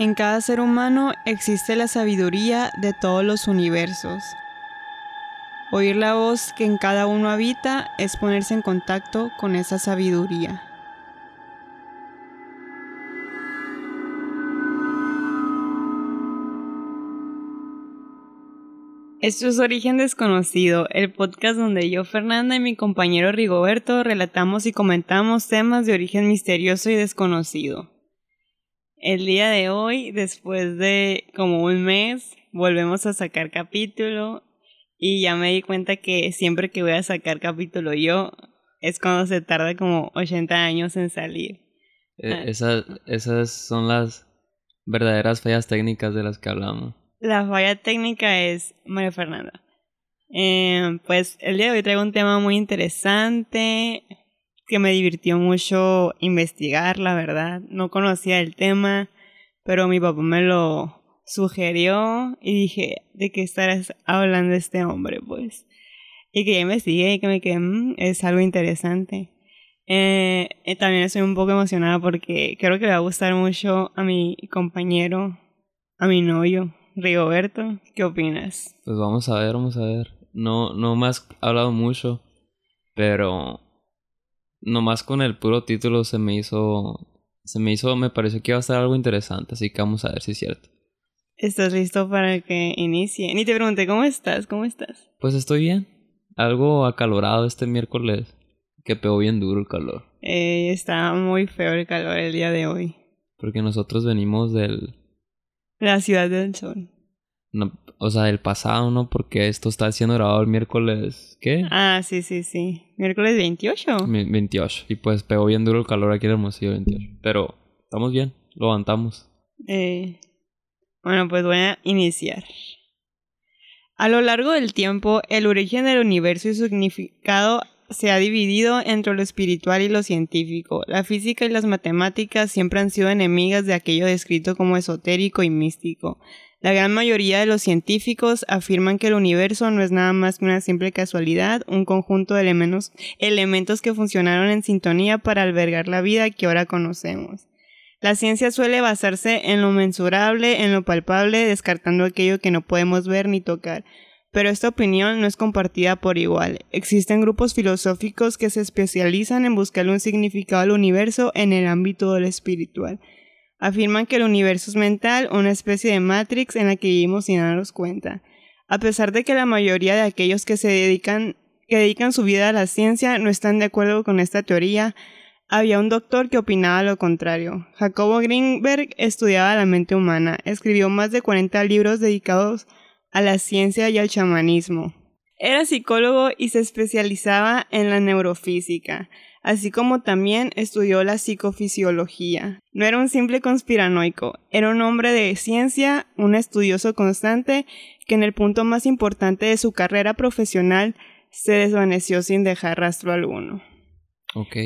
En cada ser humano existe la sabiduría de todos los universos. Oír la voz que en cada uno habita es ponerse en contacto con esa sabiduría. Esto es Origen Desconocido, el podcast donde yo, Fernanda y mi compañero Rigoberto relatamos y comentamos temas de origen misterioso y desconocido. El día de hoy, después de como un mes, volvemos a sacar capítulo y ya me di cuenta que siempre que voy a sacar capítulo yo es cuando se tarda como 80 años en salir. Eh, ah. esas, esas son las verdaderas fallas técnicas de las que hablamos. La falla técnica es María Fernanda. Eh, pues el día de hoy traigo un tema muy interesante, que me divirtió mucho investigar, la verdad. No conocía el tema, pero mi papá me lo sugirió y dije, ¿de qué estarás hablando este hombre? Pues. Y que ya investigué y que me quedé, mm, es algo interesante. Eh, también estoy un poco emocionada porque creo que le va a gustar mucho a mi compañero, a mi novio, Rigoberto. ¿Qué opinas? Pues vamos a ver, vamos a ver. No, no me has hablado mucho, pero nomás con el puro título se me hizo. Se me hizo, me pareció que iba a ser algo interesante, así que vamos a ver si es cierto. ¿Estás listo para que inicie? Ni te pregunté, ¿cómo estás? ¿Cómo estás? Pues estoy bien. Algo acalorado este miércoles. Que pegó bien duro el calor. Eh, está muy feo el calor el día de hoy. Porque nosotros venimos del... La ciudad del sol. No, o sea, el pasado, ¿no? Porque esto está siendo grabado el miércoles. ¿Qué? Ah, sí, sí, sí. Miércoles 28. 28. Y pues pegó bien duro el calor aquí en Hermosillo 28. Pero estamos bien, lo aguantamos. Eh, bueno, pues voy a iniciar. A lo largo del tiempo, el origen del universo y su significado se ha dividido entre lo espiritual y lo científico. La física y las matemáticas siempre han sido enemigas de aquello descrito como esotérico y místico. La gran mayoría de los científicos afirman que el universo no es nada más que una simple casualidad, un conjunto de elementos, elementos que funcionaron en sintonía para albergar la vida que ahora conocemos. La ciencia suele basarse en lo mensurable, en lo palpable, descartando aquello que no podemos ver ni tocar. Pero esta opinión no es compartida por igual. Existen grupos filosóficos que se especializan en buscar un significado al universo en el ámbito del espiritual afirman que el universo es mental, una especie de matrix en la que vivimos sin darnos cuenta. A pesar de que la mayoría de aquellos que se dedican, que dedican su vida a la ciencia no están de acuerdo con esta teoría, había un doctor que opinaba lo contrario. Jacobo Greenberg estudiaba la mente humana, escribió más de 40 libros dedicados a la ciencia y al chamanismo. Era psicólogo y se especializaba en la neurofísica así como también estudió la psicofisiología. No era un simple conspiranoico, era un hombre de ciencia, un estudioso constante que en el punto más importante de su carrera profesional se desvaneció sin dejar rastro alguno. Ok.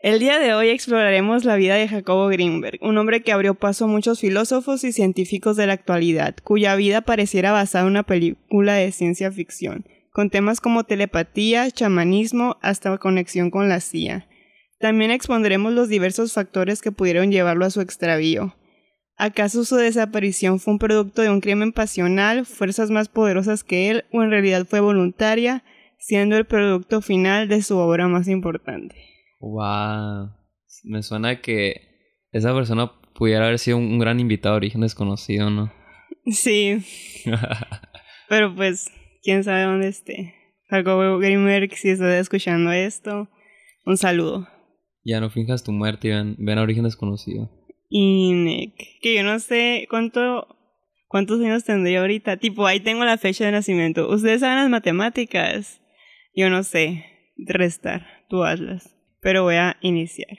El día de hoy exploraremos la vida de Jacobo Greenberg, un hombre que abrió paso a muchos filósofos y científicos de la actualidad, cuya vida pareciera basada en una película de ciencia ficción con temas como telepatía, chamanismo, hasta conexión con la CIA. También expondremos los diversos factores que pudieron llevarlo a su extravío. ¿Acaso su desaparición fue un producto de un crimen pasional, fuerzas más poderosas que él, o en realidad fue voluntaria, siendo el producto final de su obra más importante? Wow. Me suena que esa persona pudiera haber sido un gran invitado de origen desconocido, ¿no? Sí. Pero pues quién sabe dónde esté. Jacobo Grimberg, si estás escuchando esto, un saludo. Ya no finjas tu muerte y ven, a origen desconocido. Y Nick, que yo no sé cuánto cuántos años tendría ahorita. Tipo, ahí tengo la fecha de nacimiento. Ustedes saben las matemáticas. Yo no sé restar, tú hazlas. Pero voy a iniciar.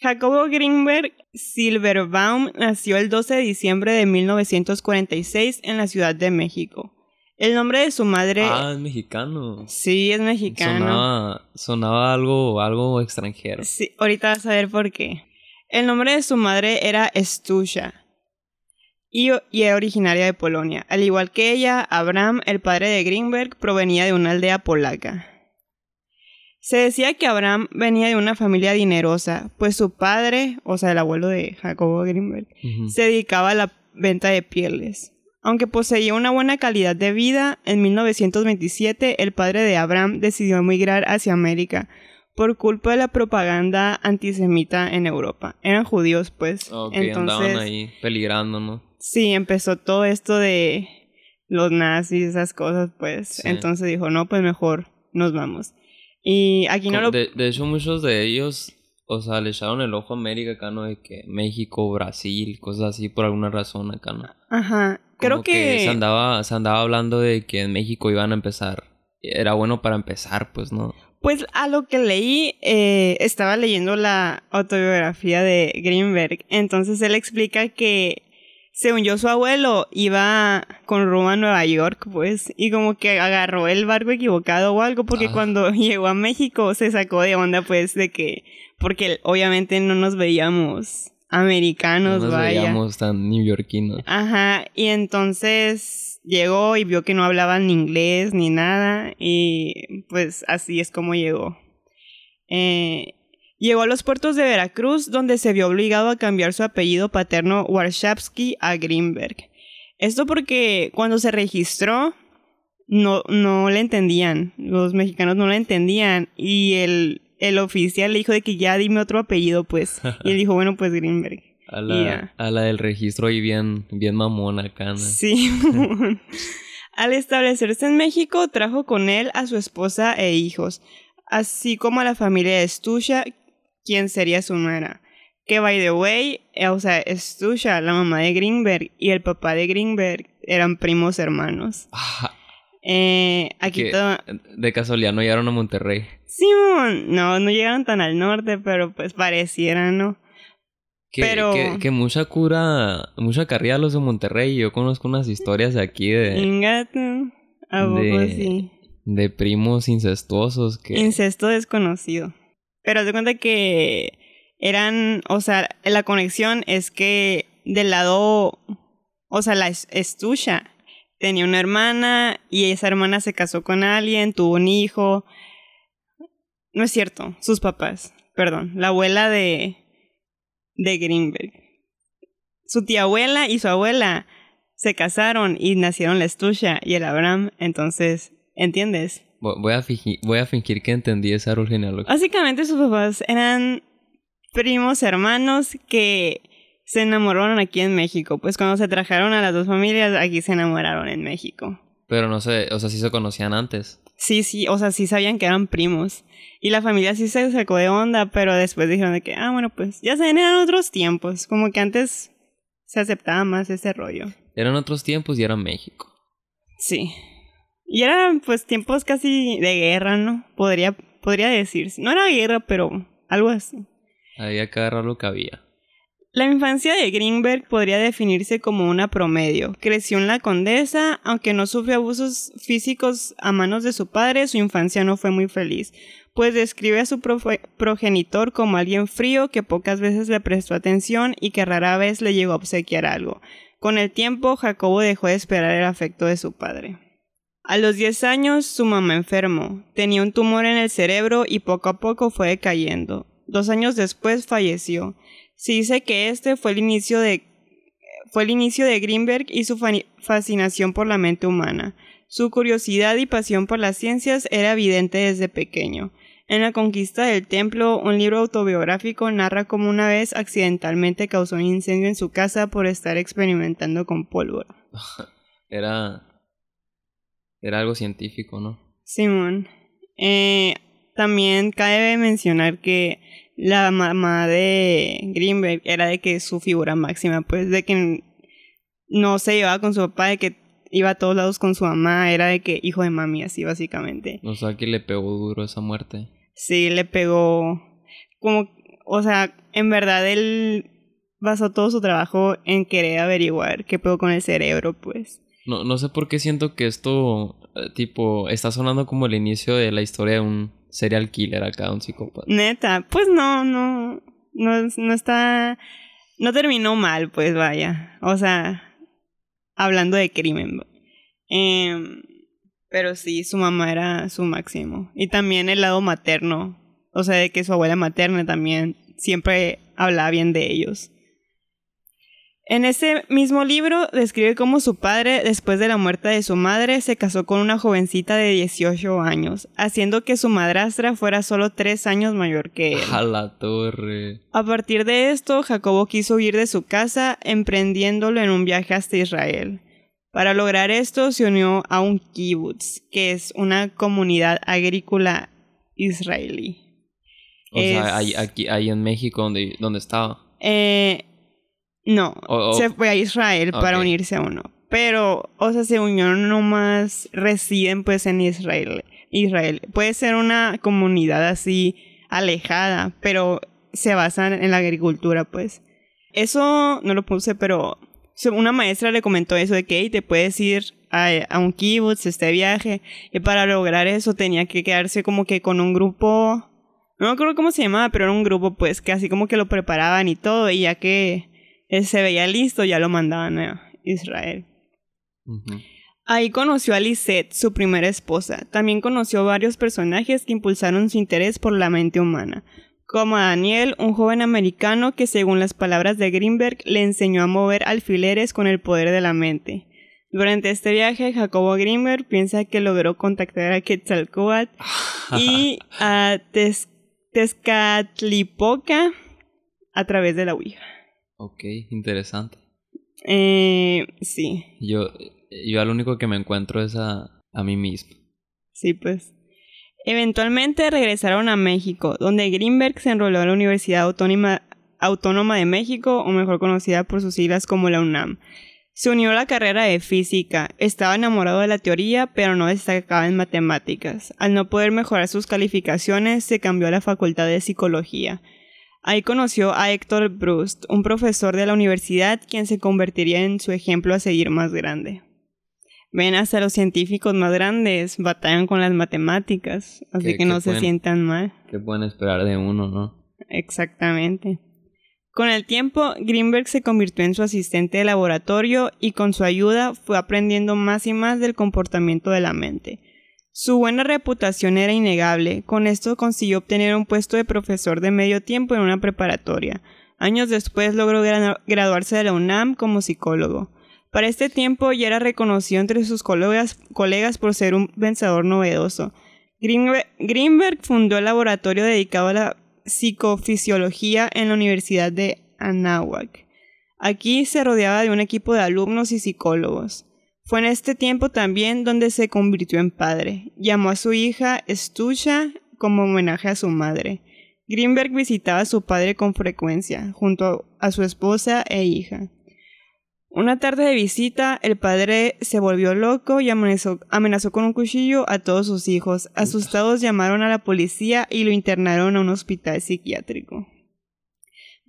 Jacobo Greenberg Silverbaum nació el 12 de diciembre de 1946 en la Ciudad de México. El nombre de su madre. Ah, es mexicano. Sí, es mexicano. Sonaba, sonaba algo, algo extranjero. Sí, ahorita vas a ver por qué. El nombre de su madre era Stusha. Y, era originaria de Polonia. Al igual que ella, Abraham, el padre de Greenberg, provenía de una aldea polaca. Se decía que Abraham venía de una familia dinerosa, pues su padre, o sea, el abuelo de Jacobo Greenberg, se dedicaba a la venta de pieles. Aunque poseía una buena calidad de vida, en 1927 el padre de Abraham decidió emigrar hacia América por culpa de la propaganda antisemita en Europa. Eran judíos, pues. Entonces, andaban ahí peligrando, ¿no? sí, empezó todo esto de los nazis, esas cosas, pues. Sí. Entonces dijo, no, pues mejor nos vamos. Y aquí no lo... de, de hecho, muchos de ellos, o sea, le echaron el ojo a América acá, ¿no? De que México, Brasil, cosas así, por alguna razón acá, ¿no? Ajá. Creo que... se andaba, se andaba hablando de que en México iban a empezar. Era bueno para empezar, pues, ¿no? Pues a lo que leí, eh, estaba leyendo la autobiografía de Greenberg. Entonces él explica que, según yo, su abuelo iba con rumbo a Nueva York, pues, y como que agarró el barco equivocado o algo, porque Ah. cuando llegó a México se sacó de onda, pues, de que, porque obviamente no nos veíamos americanos, No nos vaya. veíamos tan neoyorquinos. Ajá, y entonces llegó y vio que no hablaban ni inglés ni nada y pues así es como llegó. Eh, llegó a los puertos de Veracruz donde se vio obligado a cambiar su apellido paterno Warshawski a Greenberg. Esto porque cuando se registró no, no le entendían, los mexicanos no le entendían y el, el oficial le dijo de que ya dime otro apellido pues y él dijo bueno pues Greenberg. A Y la, ya. a la del registro ahí bien, bien mamona acá, ¿no? Sí. Al establecerse en México, trajo con él a su esposa e hijos, así como a la familia de Stusha, quien sería su nuera. Que, by the way, eh, o sea, Stusha, la mamá de Greenberg, y el papá de Greenberg eran primos hermanos. Ah, Eh, aquí que todo... de casualidad no llegaron a Monterrey. Simón, no, no llegaron tan al norte, pero pues pareciera, ¿no? Que, Pero- que, que mucha cura, mucha carrilla los de Monterrey. Yo conozco unas historias de aquí de, Ingato, a poco de- sí. de primos incestuosos que... Incesto desconocido. Pero haz de cuenta que eran, o sea, la conexión es que del lado, o sea, la es- Estusha tenía una hermana y esa hermana se casó con alguien, tuvo un hijo. No es cierto, sus papás, perdón, la abuela de, de Greenberg. Su tía abuela y su abuela se casaron y nacieron la Estusha y el Abraham, entonces, ¿entiendes? Vo- Voy a, fingir, voy a fingir que entendí esa árbol genealógico. Básicamente sus papás eran primos hermanos que se enamoraron aquí en México. Pues cuando se trajeron a las dos familias, aquí se enamoraron en México. Pero no sé, o sea, sí se conocían antes. Sí, sí, o sea, sí sabían que eran primos. Y la familia sí se sacó de onda, pero después dijeron de que, ah, bueno, pues ya se eran otros tiempos. Como que antes se aceptaba más ese rollo. Eran otros tiempos y era México. Sí. Y eran pues tiempos casi de guerra, ¿no? Podría, podría decirse. No era guerra, pero algo así. Había que agarrar lo que había. La infancia de Greenberg podría definirse como una promedio. Creció en la Condesa, aunque no sufrió abusos físicos a manos de su padre, su infancia no fue muy feliz, pues describe a su progenitor como alguien frío que pocas veces le prestó atención y que rara vez le llegó a obsequiar algo. Con el tiempo, Jacobo dejó de esperar el afecto de su padre. A los 10 años, su mamá enfermó. Tenía un tumor en el cerebro y poco a poco fue decayendo. Dos años después falleció. Se dice que este fue el inicio de fue el inicio de Greenberg y su fascinación por la mente humana. Su curiosidad y pasión por las ciencias era evidente desde pequeño. En La conquista del templo, un libro autobiográfico narra cómo una vez accidentalmente causó un incendio en su casa por estar experimentando con pólvora. Era. Era algo científico, ¿no? Simón. Eh, también cabe mencionar que la mamá de Greenberg era de que su figura máxima, pues de que no se llevaba con su papá, de que iba a todos lados con su mamá, era de que hijo de mami, así básicamente. O sea, que le pegó duro esa muerte. Sí, le pegó como, o sea, en verdad él basó todo su trabajo en querer averiguar qué pegó con el cerebro, pues. No, no sé por qué siento que esto, eh, tipo, está sonando como el inicio de la historia de un serial killer acá, un psicópata. Neta, pues no, no, no, no está, no terminó mal, pues vaya, o sea, hablando de crimen. Em, Pero sí, su mamá era su máximo. Y también el lado materno. O sea, de que su abuela materna también siempre hablaba bien de ellos. En ese mismo libro describe cómo su padre, después de la muerte de su madre, se casó con una jovencita de 18 años, haciendo que su madrastra fuera solo tres años mayor que él. A la torre. A partir de esto, Jacobo quiso huir de su casa, emprendiéndolo en un viaje hasta Israel. Para lograr esto, se unió a un kibbutz, que es una comunidad agrícola israelí. O sea, ahí, aquí, ahí en México, donde, donde estaba. Eh, no, se fue a Israel para unirse a uno. Pero, o sea, se unió nomás, residen pues en Israel. Israel. Puede ser una comunidad así alejada, pero se basan en la agricultura, pues. Eso no lo puse, pero una maestra le comentó eso de que te puedes ir a, a, un kibutz, este viaje, y para lograr eso tenía que quedarse como que con un grupo, no me acuerdo cómo se llamaba, pero era un grupo pues que así como que lo preparaban y todo, y ya que él se veía listo, ya lo mandaban a Israel. Ahí conoció a Lisette, su primera esposa. También conoció varios personajes que impulsaron su interés por la mente humana, como a Daniel, un joven americano que, según las palabras de Greenberg, le enseñó a mover alfileres con el poder de la mente. Durante este viaje, Jacobo Greenberg piensa que logró contactar a Quetzalcoatl y a Tezcatlipoca a través de la Ouija. Ok, interesante. Eh, sí. Yo, yo al único que me encuentro es a, a mí mismo. Sí, pues. Eventualmente regresaron a México, donde Greenberg se enroló en la Universidad Autónoma, Autónoma de México, o mejor conocida por sus siglas como la UNAM. Se unió a la carrera de física, estaba enamorado de la teoría, pero no destacaba en matemáticas. Al no poder mejorar sus calificaciones, se cambió a la facultad de psicología. Ahí conoció a Héctor Brust, un profesor de la universidad quien se convertiría en su ejemplo a seguir más grande. Ven, hasta los científicos más grandes batallan con las matemáticas, así que no se sientan mal. ¿Qué pueden esperar de uno, no? Exactamente. Con el tiempo, Greenberg se convirtió en su asistente de laboratorio y con su ayuda fue aprendiendo más y más del comportamiento de la mente. Su buena reputación era innegable, con esto consiguió obtener un puesto de profesor de medio tiempo en una preparatoria. Años después logró graduarse de la UNAM como psicólogo. Para este tiempo ya era reconocido entre sus colegas, por ser un pensador novedoso. Greenberg, fundó el laboratorio dedicado a la psicofisiología en la Universidad de Anáhuac. Aquí se rodeaba de un equipo de alumnos y psicólogos. Fue en este tiempo también donde se convirtió en padre. Llamó a su hija Stucha como homenaje a su madre. Greenberg visitaba a su padre con frecuencia, junto a su esposa e hija. Una tarde de visita, el padre se volvió loco y amenazó, amenazó, con un cuchillo a todos sus hijos. Asustados llamaron a la policía y lo internaron a un hospital psiquiátrico.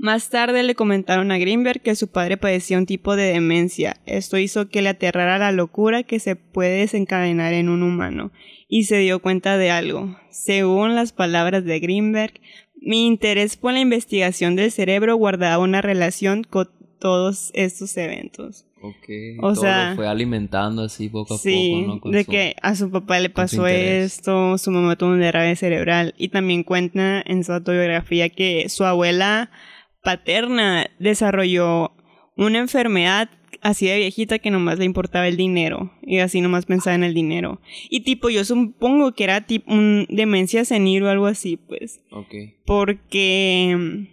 Más tarde le comentaron a Greenberg que su padre padecía un tipo de demencia. Esto hizo que le aterrara la locura que se puede desencadenar en un humano, y se dio cuenta de algo. Según las palabras de Greenberg, mi interés por la investigación del cerebro guardaba una relación con todos estos eventos. Ok, o sea, fue alimentando así poco a poco, ¿no? de que a su papá le pasó esto, su mamá tuvo un derrame cerebral y también cuenta en su autobiografía que su abuela paterna desarrolló una enfermedad así de viejita que nomás le importaba el dinero y así nomás pensaba en el dinero. Y tipo, yo supongo que era tipo un demencia senil o algo así, pues. Ok. Porque,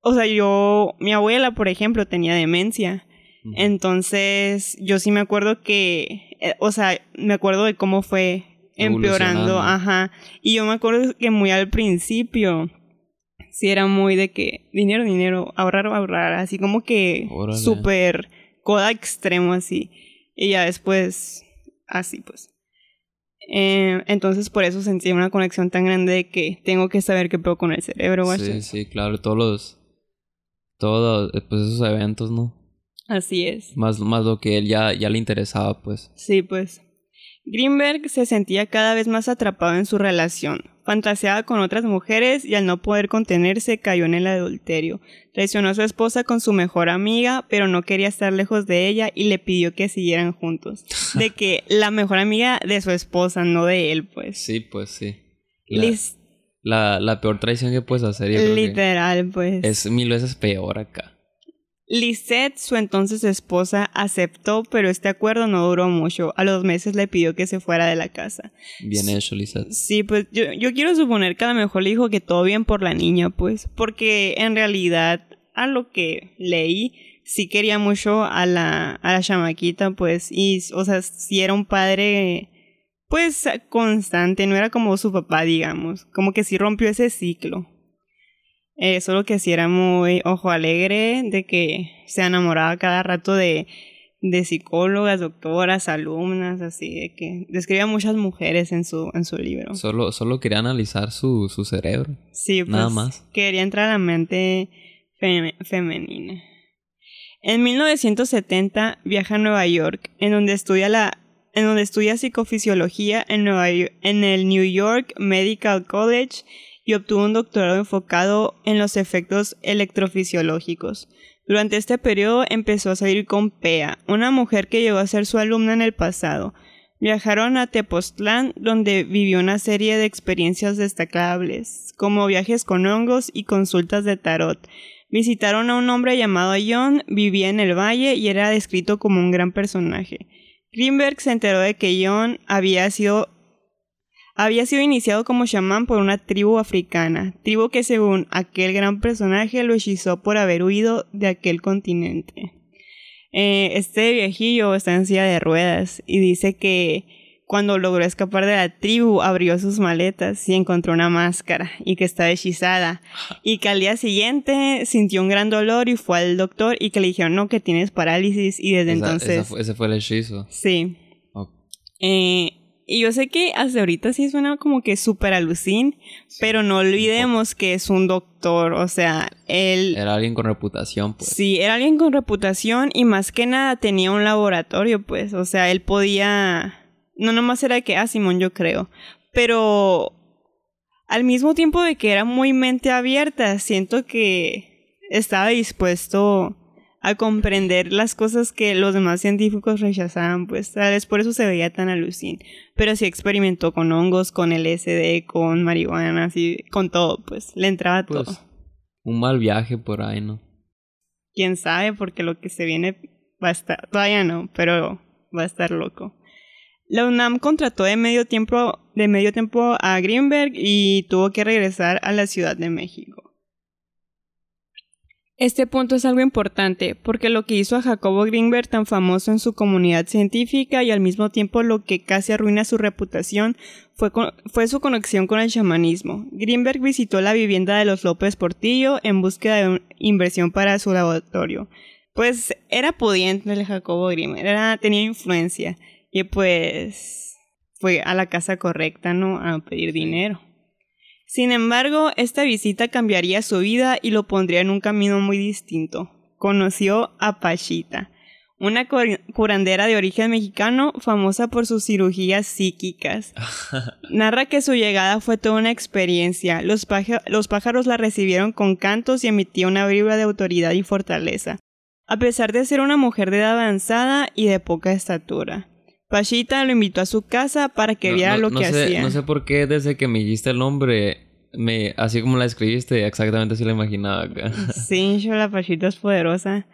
o sea, yo, mi abuela, por ejemplo, tenía demencia. Entonces, yo sí me acuerdo que, eh, o sea, me acuerdo de cómo fue empeorando, ajá. Y yo me acuerdo que muy al principio sí era muy de que dinero, dinero, ahorrar, ahorrar, así como que súper coda extremo así. Y ya después, así pues. Eh, entonces por eso sentí una conexión tan grande de que tengo que saber qué puedo con el cerebro. Sí, sí, claro, todos los, todos pues esos eventos, ¿no? Así es. Más, más lo que él ya, ya le interesaba, pues. Sí, pues. Greenberg se sentía cada vez más atrapado en su relación. Fantaseaba con otras mujeres y al no poder contenerse cayó en el adulterio. Traicionó a su esposa con su mejor amiga, pero no quería estar lejos de ella y le pidió que siguieran juntos. De que la mejor amiga de su esposa, no de él, pues. Sí, pues sí. La, la, peor traición que puedes hacer. Literal, pues. Es mil veces peor acá. Lisette, su entonces esposa, aceptó, pero este acuerdo no duró mucho. A los meses le pidió que se fuera de la casa. Bien hecho, Lisette. Sí, pues yo, yo quiero suponer que a lo mejor le dijo que todo bien por la niña, pues, porque en realidad, a lo que leí, sí quería mucho a la, a la chamaquita, pues, y, o sea, si era un padre, pues, constante, no era como su papá, digamos, como que sí rompió ese ciclo. Eh, solo que sí era muy ojo alegre de que se enamoraba cada rato de, de psicólogas, doctoras, alumnas, así, de que describía muchas mujeres en su, en su libro. Solo, solo quería analizar su, su cerebro. Sí, pues, nada más. Quería entrar a la mente femenina. En 1970 viaja a Nueva York, en donde estudia la en donde estudia psicofisiología en, Nueva en el New York Medical College y obtuvo un doctorado enfocado en los efectos electrofisiológicos. Durante este periodo empezó a salir con Pea, una mujer que llegó a ser su alumna en el pasado. Viajaron a Tepoztlán, donde vivió una serie de experiencias destacables, como viajes con hongos y consultas de tarot. Visitaron a un hombre llamado John, vivía en el valle y era descrito como un gran personaje. Greenberg se enteró de que John había sido había sido iniciado como chamán por una tribu africana, tribu que según aquel gran personaje lo hechizó por haber huido de aquel continente. Eh, este viejillo está en silla de ruedas y dice que cuando logró escapar de la tribu abrió sus maletas y encontró una máscara y que estaba hechizada. Y que al día siguiente sintió un gran dolor y fue al doctor y que le dijeron no que tienes parálisis y desde entonces ese fue el hechizo. Sí. Eh, y yo sé que hasta ahorita sí suena como que súper alucin, pero no olvidemos que es un doctor, o sea, él... Era alguien con reputación, pues. Sí, era alguien con reputación y más que nada tenía un laboratorio, pues, o sea, él podía... No nomás era que, ah, Simón, yo creo, pero al mismo tiempo de que era muy mente abierta, siento que estaba dispuesto a comprender las cosas que los demás científicos rechazaban, pues tal vez por eso se veía tan alucin. Pero sí experimentó con hongos, con LSD, con marihuana, así, con todo, pues le entraba pues, todo. Un mal viaje por ahí, ¿no? Quién sabe, porque lo que se viene va a estar, todavía no, pero va a estar loco. La UNAM contrató de medio tiempo, de medio tiempo a Greenberg y tuvo que regresar a la Ciudad de México. Este punto es algo importante porque lo que hizo a Jacobo Greenberg tan famoso en su comunidad científica y al mismo tiempo lo que casi arruina su reputación fue, fue su conexión con el chamanismo. Greenberg visitó la vivienda de los López Portillo en búsqueda de inversión para su laboratorio. Pues era pudiente el Jacobo Greenberg, era, tenía influencia y pues fue a la casa correcta, ¿no? A pedir dinero. Sin embargo, esta visita cambiaría su vida y lo pondría en un camino muy distinto. Conoció a Pachita, una curandera de origen mexicano famosa por sus cirugías psíquicas. Narra que su llegada fue toda una experiencia. Los, los pájaros la recibieron con cantos y emitía una vibra de autoridad y fortaleza, a pesar de ser una mujer de edad avanzada y de poca estatura. Pachita lo invitó a su casa para que viera lo que hacía. No sé por qué desde que me dijiste el nombre, me, así como la escribiste, exactamente así la imaginaba acá. Sí, yo la Pachita es poderosa.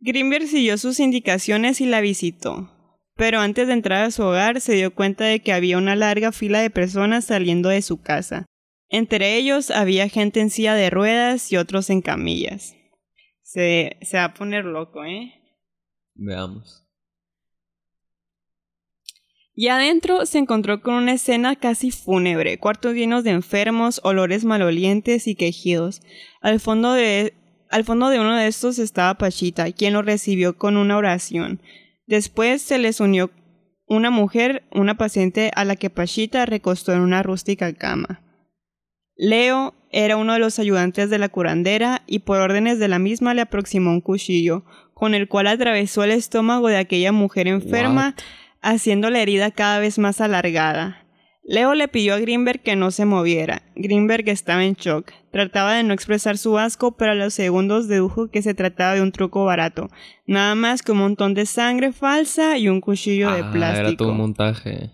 Greenberg siguió sus indicaciones y la visitó. Pero antes de entrar a su hogar se dio cuenta de que había una larga fila de personas saliendo de su casa. Entre ellos había gente en silla de ruedas y otros en camillas. Se, se va a poner loco, ¿eh? Veamos. Y adentro se encontró con una escena casi fúnebre, cuartos llenos de enfermos, olores malolientes y quejidos. Al fondo de, al fondo de uno de estos estaba Pachita, quien lo recibió con una oración. Después se les unió una mujer, una paciente a la que Pachita recostó en una rústica cama. Leo era uno de los ayudantes de la curandera y por órdenes de la misma le aproximó un cuchillo, con el cual atravesó el estómago de aquella mujer enferma haciendo la herida cada vez más alargada. Leo le pidió a Greenberg que no se moviera. Greenberg estaba en shock. Trataba de no expresar su asco, pero a los segundos dedujo que se trataba de un truco barato. Nada más que un montón de sangre falsa y un cuchillo de Ah, plástico. Era todo un montaje.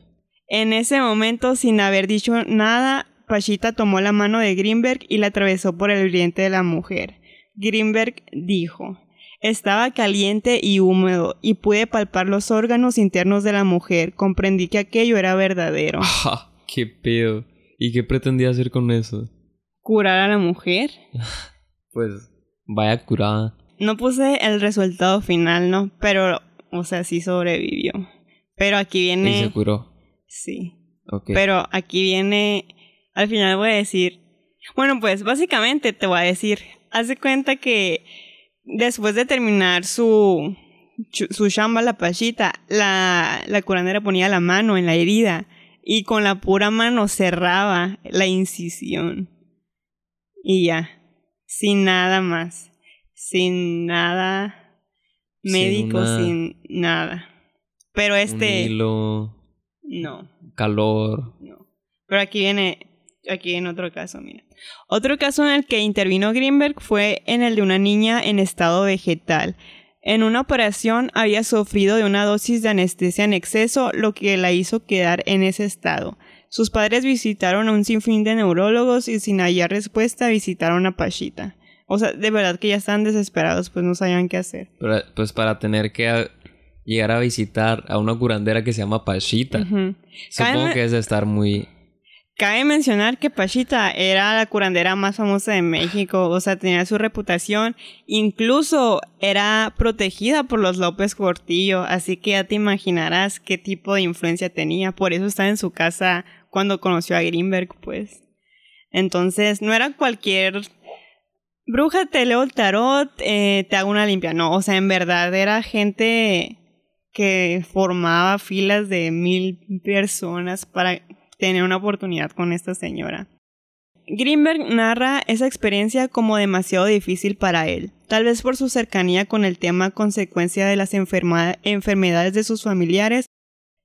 En ese momento, sin haber dicho nada, Pachita tomó la mano de Greenberg y la atravesó por el vientre de la mujer. Greenberg dijo, estaba caliente y húmedo y pude palpar los órganos internos de la mujer. Comprendí que aquello era verdadero. Ah, ¡Qué pedo! ¿Y qué pretendía hacer con eso? ¿Curar a la mujer? Pues, vaya curada. No puse el resultado final, ¿no? Pero, o sea, sí sobrevivió. Pero aquí Y se viene... curó. Sí. Ok. Pero aquí viene, al final voy a decir, bueno, pues básicamente te voy a decir, haz de cuenta que después de terminar su, su chamba, la pachita, la, la curandera ponía la mano en la herida y con la pura mano cerraba la incisión. Y ya, sin nada más, sin nada Sin médico, una- sin nada. Pero Un este, hilo, no. calor. No. Pero aquí viene, aquí en otro caso, mira. Otro caso en el que intervino Greenberg fue en el de una niña en estado vegetal. En una operación había sufrido de una dosis de anestesia en exceso, lo que la hizo quedar en ese estado. Sus padres visitaron a un sinfín de neurólogos y sin hallar respuesta visitaron a Pachita. O sea, de verdad que ya estaban desesperados, pues no sabían qué hacer. Pero, pues para tener que llegar a visitar a una curandera que se llama Pachita. Supongo que es de estar muy... Cabe mencionar que Pachita era la curandera más famosa de México, o sea, tenía su reputación, incluso era protegida por los López Portillo, así que ya te imaginarás qué tipo de influencia tenía, por eso está en su casa cuando conoció a Greenberg, pues. Entonces, no era cualquier bruja, te leo el tarot, eh, te hago una limpia, no, o sea, en verdad era gente que formaba filas de mil personas para tener una oportunidad con esta señora. Greenberg narra esa experiencia como demasiado difícil para él, tal vez por su cercanía con el tema consecuencia de las enfermedades de sus familiares,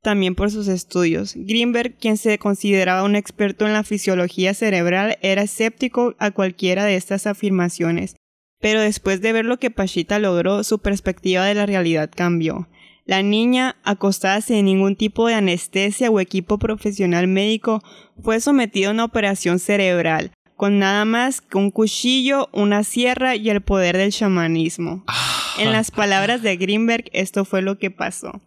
también por sus estudios. Greenberg, quien se consideraba un experto en la fisiología cerebral, era escéptico a cualquiera de estas afirmaciones, pero después de ver lo que Pachita logró, su perspectiva de la realidad cambió. La niña, acostada sin ningún tipo de anestesia o equipo profesional médico, fue sometida a una operación cerebral, con nada más que un cuchillo, una sierra y el poder del chamanismo. En las palabras de Greenberg, esto fue lo que pasó.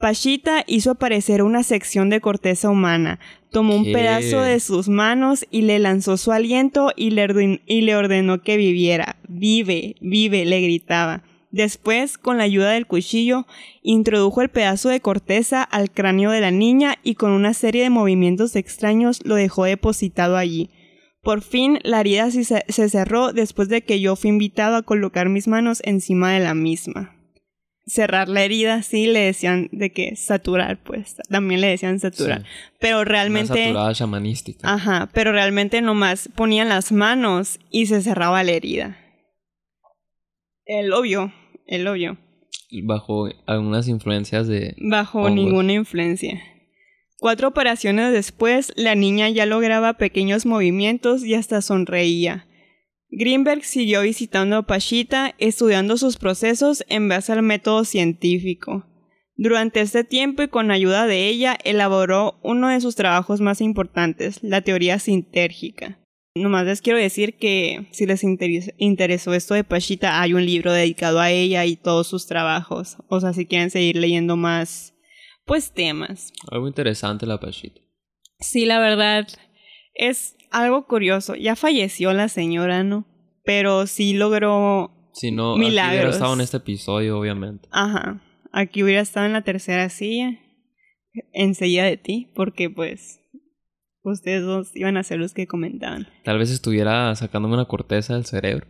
Pachita hizo aparecer una sección de corteza humana, tomó un ¿Qué? pedazo de sus manos y le lanzó su aliento y le, orden- y le ordenó que viviera. Vive, vive, le gritaba. Después, con la ayuda del cuchillo, introdujo el pedazo de corteza al cráneo de la niña y con una serie de movimientos extraños lo dejó depositado allí. Por fin, la herida se, cerró después de que yo fui invitado a colocar mis manos encima de la misma. Cerrar la herida, sí, le decían de que saturar, pues, también le decían saturar. Sí, Pero una realmente... saturada shamanística. Ajá, pero realmente nomás ponían las manos y se cerraba la herida. El obvio, el obvio. Bajo algunas influencias de... Bajo Hongos. ninguna influencia. Cuatro operaciones después, la niña ya lograba pequeños movimientos y hasta sonreía. Greenberg siguió visitando a Pachita, estudiando sus procesos en base al método científico. Durante este tiempo y con ayuda de ella, elaboró uno de sus trabajos más importantes, la teoría sintérgica. Nomás les quiero decir que si les interes- interesó esto de Pachita, hay un libro dedicado a ella y todos sus trabajos. O sea, si quieren seguir leyendo más, pues temas. Algo interesante la Pachita. Sí, la verdad, es algo curioso. Ya falleció la señora, ¿no? Pero sí logró... Si no, aquí hubiera Milagros. estado en este episodio, obviamente. Ajá. Aquí hubiera estado en la tercera silla. Enseguida de ti, porque pues... Ustedes dos iban a ser los que comentaban. Tal vez estuviera sacándome una corteza del cerebro.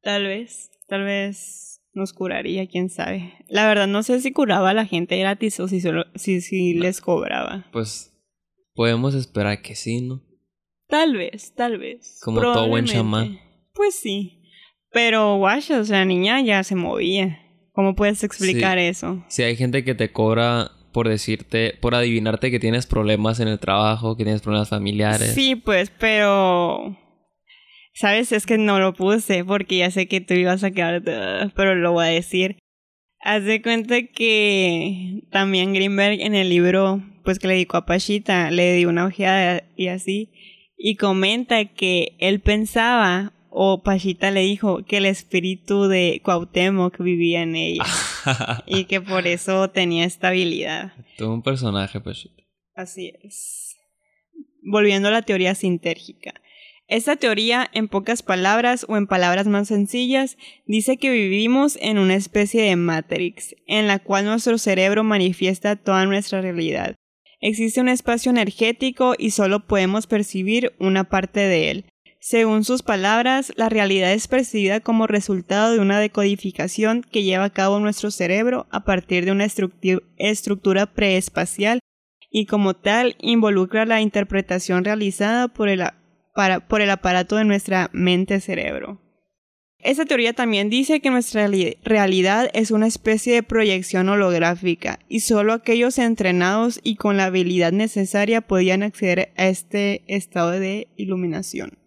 Tal vez, tal vez nos curaría, quién sabe. La verdad, no sé si curaba a la gente gratis o si solo, si, si les cobraba. Pues podemos esperar que sí, ¿no? Tal vez, tal vez. Como todo buen chamán. Pues sí. Pero, guacha, o sea, la niña ya se movía. ¿Cómo puedes explicar eso? Si hay gente que te cobra por decirte, por adivinarte que tienes problemas en el trabajo, que tienes problemas familiares. Sí, pues, pero... ¿Sabes? Es que no lo puse porque ya sé que tú ibas a quedar... Pero lo voy a decir. Haz de cuenta que también Greenberg en el libro, pues que le dedicó a Pachita, le dio una ojeada y así, y comenta que él pensaba, o Pachita le dijo, que el espíritu de Cuauhtémoc vivía en ella, y que por eso tenía estabilidad. Todo un personaje, Pachita. Así es. Volviendo a la teoría sintérgica. Esta teoría, en pocas palabras o en palabras más sencillas, dice que vivimos en una especie de Matrix, en la cual nuestro cerebro manifiesta toda nuestra realidad. Existe un espacio energético y solo podemos percibir una parte de él. Según sus palabras, la realidad es percibida como resultado de una decodificación que lleva a cabo nuestro cerebro a partir de una estructura preespacial y como tal involucra la interpretación realizada por el por el aparato de nuestra mente-cerebro. Esta teoría también dice que nuestra realidad es una especie de proyección holográfica y solo aquellos entrenados y con la habilidad necesaria podían acceder a este estado de iluminación.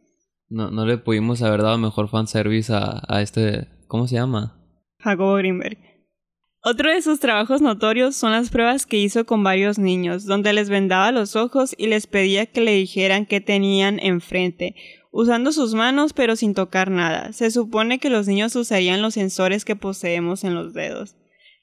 No, no le pudimos haber dado mejor fanservice a, a este... ¿Cómo se llama? Jacobo Greenberg. Otro de sus trabajos notorios son las pruebas que hizo con varios niños, donde les vendaba los ojos y les pedía que le dijeran qué tenían enfrente, usando sus manos pero sin tocar nada. Se supone que los niños usarían los sensores que poseemos en los dedos.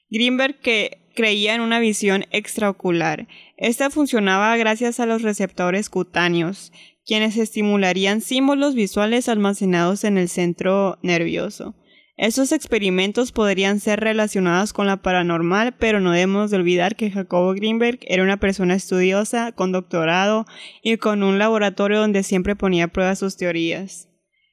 Greenberg que creía en una visión extraocular. Esta funcionaba gracias a los receptores cutáneos, quienes estimularían símbolos visuales almacenados en el centro nervioso. Estos experimentos podrían ser relacionados con la paranormal, pero no debemos de olvidar que Jacobo Greenberg era una persona estudiosa, con doctorado y con un laboratorio donde siempre ponía a prueba sus teorías.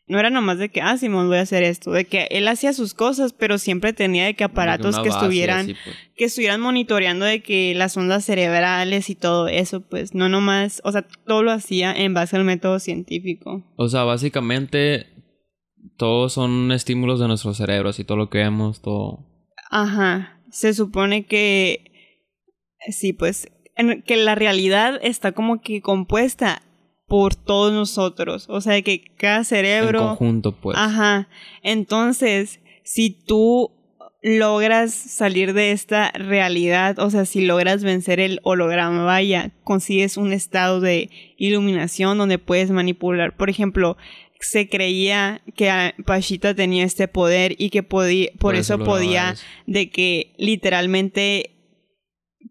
No era nomás de que, ah, Simón, voy a hacer esto, de que él hacía sus cosas, pero siempre tenía de que aparatos que estuvieran, pues. que estuvieran monitoreando de que las ondas cerebrales y todo eso, pues no nomás, o sea, todo lo hacía en base al método científico. O sea, básicamente todos son estímulos de nuestro cerebro, así todo lo que vemos, todo. Ajá. Se supone que. Sí, pues. que la realidad está como que compuesta por todos nosotros. O sea, que cada cerebro. En conjunto, pues. Ajá. Entonces, si tú logras salir de esta realidad, o sea, si logras vencer el holograma, vaya, consigues un estado de iluminación donde puedes manipular. Por ejemplo, se creía que Pachita tenía este poder y que podía, por, eso, podía de que literalmente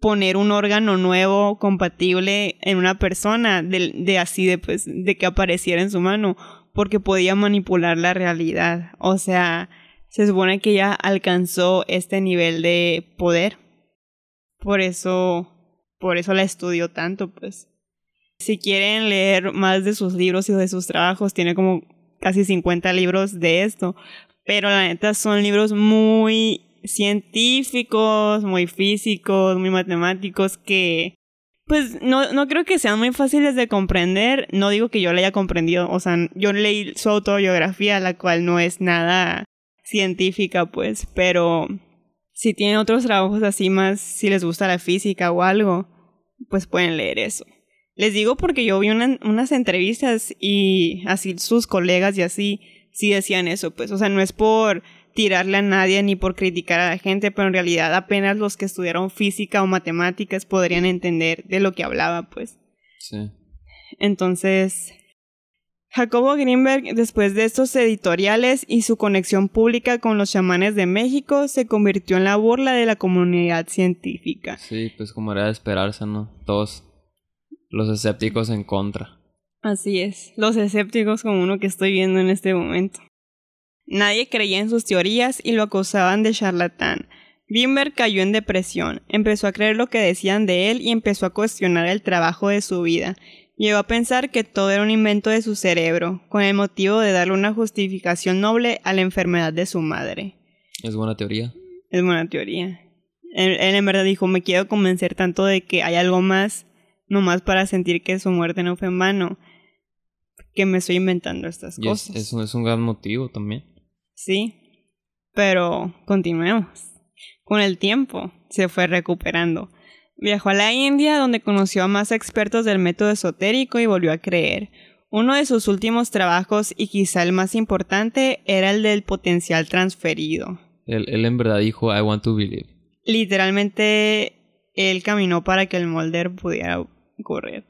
poner un órgano nuevo compatible en una persona de, así de pues de que apareciera en su mano porque podía manipular la realidad o sea se supone que ella alcanzó este nivel de poder por eso por eso la estudió tanto pues si quieren leer más de sus libros y de sus trabajos, tiene como casi 50 libros de esto. Pero la neta son libros muy científicos, muy físicos, muy matemáticos que pues no, no creo que sean muy fáciles de comprender. No digo que yo la haya comprendido. O sea, yo leí su autobiografía, la cual no es nada científica, pues. Pero si tienen otros trabajos así más, si les gusta la física o algo, pues pueden leer eso. Les digo porque yo vi unas entrevistas y así sus colegas y así sí decían eso, pues, o sea, no es por tirarle a nadie ni por criticar a la gente, pero en realidad apenas los que estudiaron física o matemáticas podrían entender de lo que hablaba, pues. Sí. Entonces, Jacobo Greenberg, después de estos editoriales y su conexión pública con los chamanes de México, se convirtió en la burla de la comunidad científica. Sí, pues como era de esperarse, ¿no? Todos los escépticos en contra. Así es, los escépticos como uno que estoy viendo en este momento. Nadie creía en sus teorías y lo acusaban de charlatán. Greenberg cayó en depresión, empezó a creer lo que decían de él y empezó a cuestionar el trabajo de su vida. Llegó a pensar que todo era un invento de su cerebro, con el motivo de darle una justificación noble a la enfermedad de su madre. Es buena teoría. Es buena teoría. Él, él en verdad dijo, me quiero convencer tanto de que hay algo más nomás para sentir que su muerte no fue en vano, que me estoy inventando estas cosas. Es, es un gran motivo también. Sí, pero continuemos. Con el tiempo se fue recuperando. Viajó a la India donde conoció a más expertos del método esotérico y volvió a creer. Uno de sus últimos trabajos y quizá el más importante era el del potencial transferido. Él, él en verdad dijo I want to believe. Literalmente él caminó para que el molder pudiera ocurrir.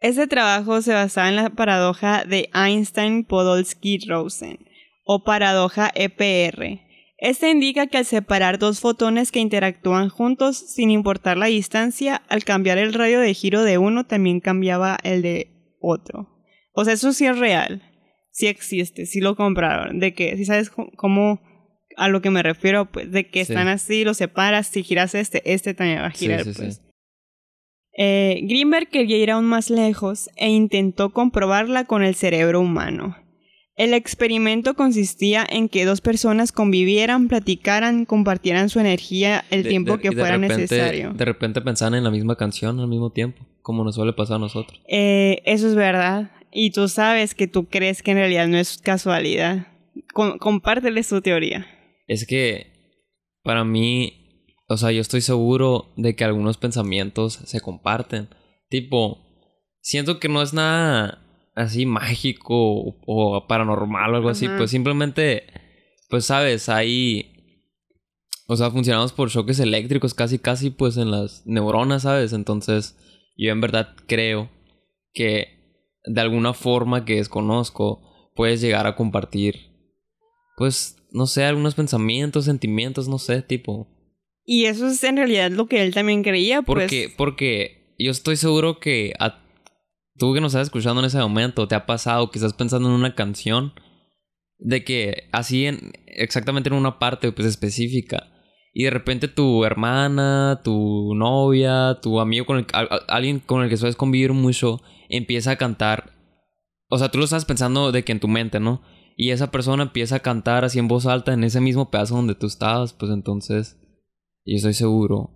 Este trabajo se basaba en la paradoja de Einstein-Podolsky-Rosen o paradoja EPR. Este indica que al separar dos fotones que interactúan juntos sin importar la distancia, al cambiar el radio de giro de uno también cambiaba el de otro. O sea, eso sí es real. Sí existe, sí lo compraron. De que, si sabes cómo a lo que me refiero, pues, de que están así, lo separas, si giras este, este también va a girar, pues. Eh, Greenberg quería ir aún más lejos e intentó comprobarla con el cerebro humano. El experimento consistía en que dos personas convivieran, platicaran, compartieran su energía el tiempo que fuera necesario. De repente pensaban en la misma canción al mismo tiempo, como nos suele pasar a nosotros. Eh, eso es verdad. Y tú sabes que tú crees que en realidad no es casualidad. compártele su teoría. Es que para mí, o sea, yo estoy seguro de que algunos pensamientos se comparten. Tipo, siento que no es nada así mágico o paranormal o algo así, pues simplemente, pues sabes, ahí... O sea, funcionamos por choques eléctricos casi, casi pues en las neuronas, ¿sabes? Entonces, yo en verdad creo que de alguna forma que desconozco, puedes llegar a compartir, pues, no sé, algunos pensamientos, sentimientos, no sé, tipo. Y eso es en realidad lo que él también creía, pues. Porque, porque yo estoy seguro que a tú que nos estás escuchando en ese momento, te ha pasado que estás pensando en una canción de que así en exactamente en una parte pues específica y de repente tu hermana, tu novia, tu amigo con el alguien con el que sueles convivir mucho empieza a cantar. O sea, tú lo estás pensando de que en tu mente, ¿no? Y esa persona empieza a cantar así en voz alta en ese mismo pedazo donde tú estabas, pues entonces yo estoy seguro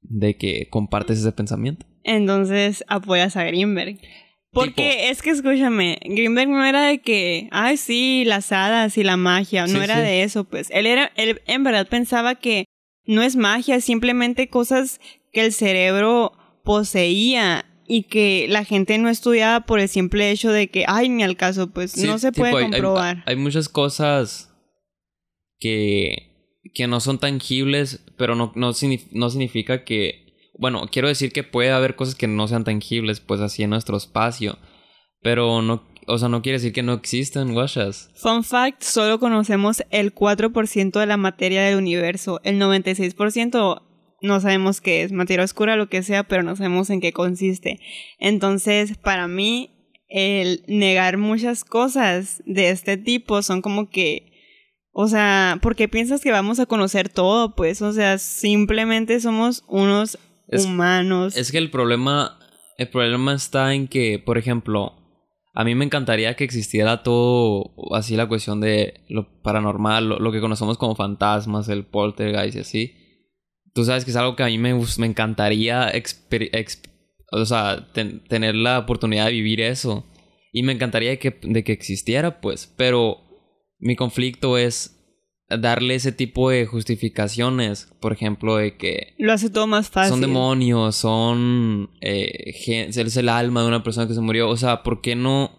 de que compartes ese pensamiento. Entonces apoyas a Greenberg. Porque es que escúchame, Greenberg no era de que, ay sí, las hadas y la magia, no era de eso, pues. Él era, él en verdad pensaba que no es magia, simplemente cosas que el cerebro poseía y que la gente no estudiaba por el simple hecho de que, ay, ni al caso, pues no se puede comprobar. Hay, muchas cosas que, que no son tangibles, pero no, no, no significa que... Bueno, quiero decir que puede haber cosas que no sean tangibles, pues así en nuestro espacio, pero no, o sea, no quiere decir que no existen guachas. Fun fact, solo conocemos el 4% de la materia del universo. El 96% no sabemos qué es, materia oscura, lo que sea, pero no sabemos en qué consiste. Entonces, para mí, el negar muchas cosas de este tipo son como que, o sea, porque piensas que vamos a conocer todo, pues, o sea, simplemente somos unos humanos. Es que el problema, el problema está en que, por ejemplo, a mí me encantaría que existiera todo así la cuestión de lo paranormal, lo, lo que conocemos como fantasmas, el poltergeist y así tú sabes que es algo que a mí me, me encantaría o sea, tener la oportunidad de vivir eso. Y me encantaría que, de que existiera, pues. Pero mi conflicto es darle ese tipo de justificaciones. Por ejemplo, de que... Lo hace todo más fácil. Son demonios, son... Eh, es el alma de una persona que se murió. O sea, ¿por qué no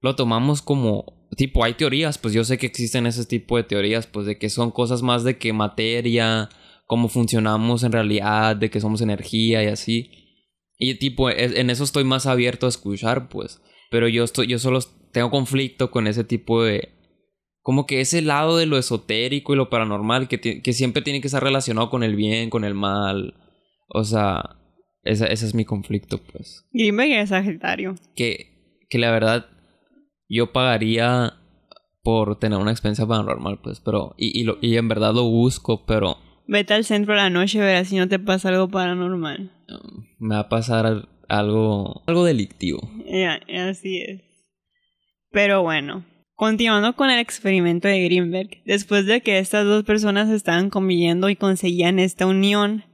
lo tomamos como... Tipo, hay teorías, pues yo sé que existen ese tipo de teorías, pues de que son cosas más de que materia, cómo funcionamos en realidad, de que somos energía y así. Y tipo, en eso estoy más abierto a escuchar, pues. Pero yo estoy, yo solo tengo conflicto con ese tipo de. Como que ese lado de lo esotérico y lo paranormal que, que siempre tiene que estar relacionado con el bien, con el mal. O sea, ese, ese es mi conflicto, pues. Dime es Sagitario. Que, que la verdad, yo pagaría por tener una experiencia paranormal, pues. Pero, y, y, lo, y en verdad lo busco, pero Vete al centro a la noche, verás si no te pasa algo paranormal. Me va a pasar algo, algo delictivo. así es. Pero bueno, continuando con el experimento de Greenberg, después de que estas dos personas estaban conviviendo y conseguían esta unión,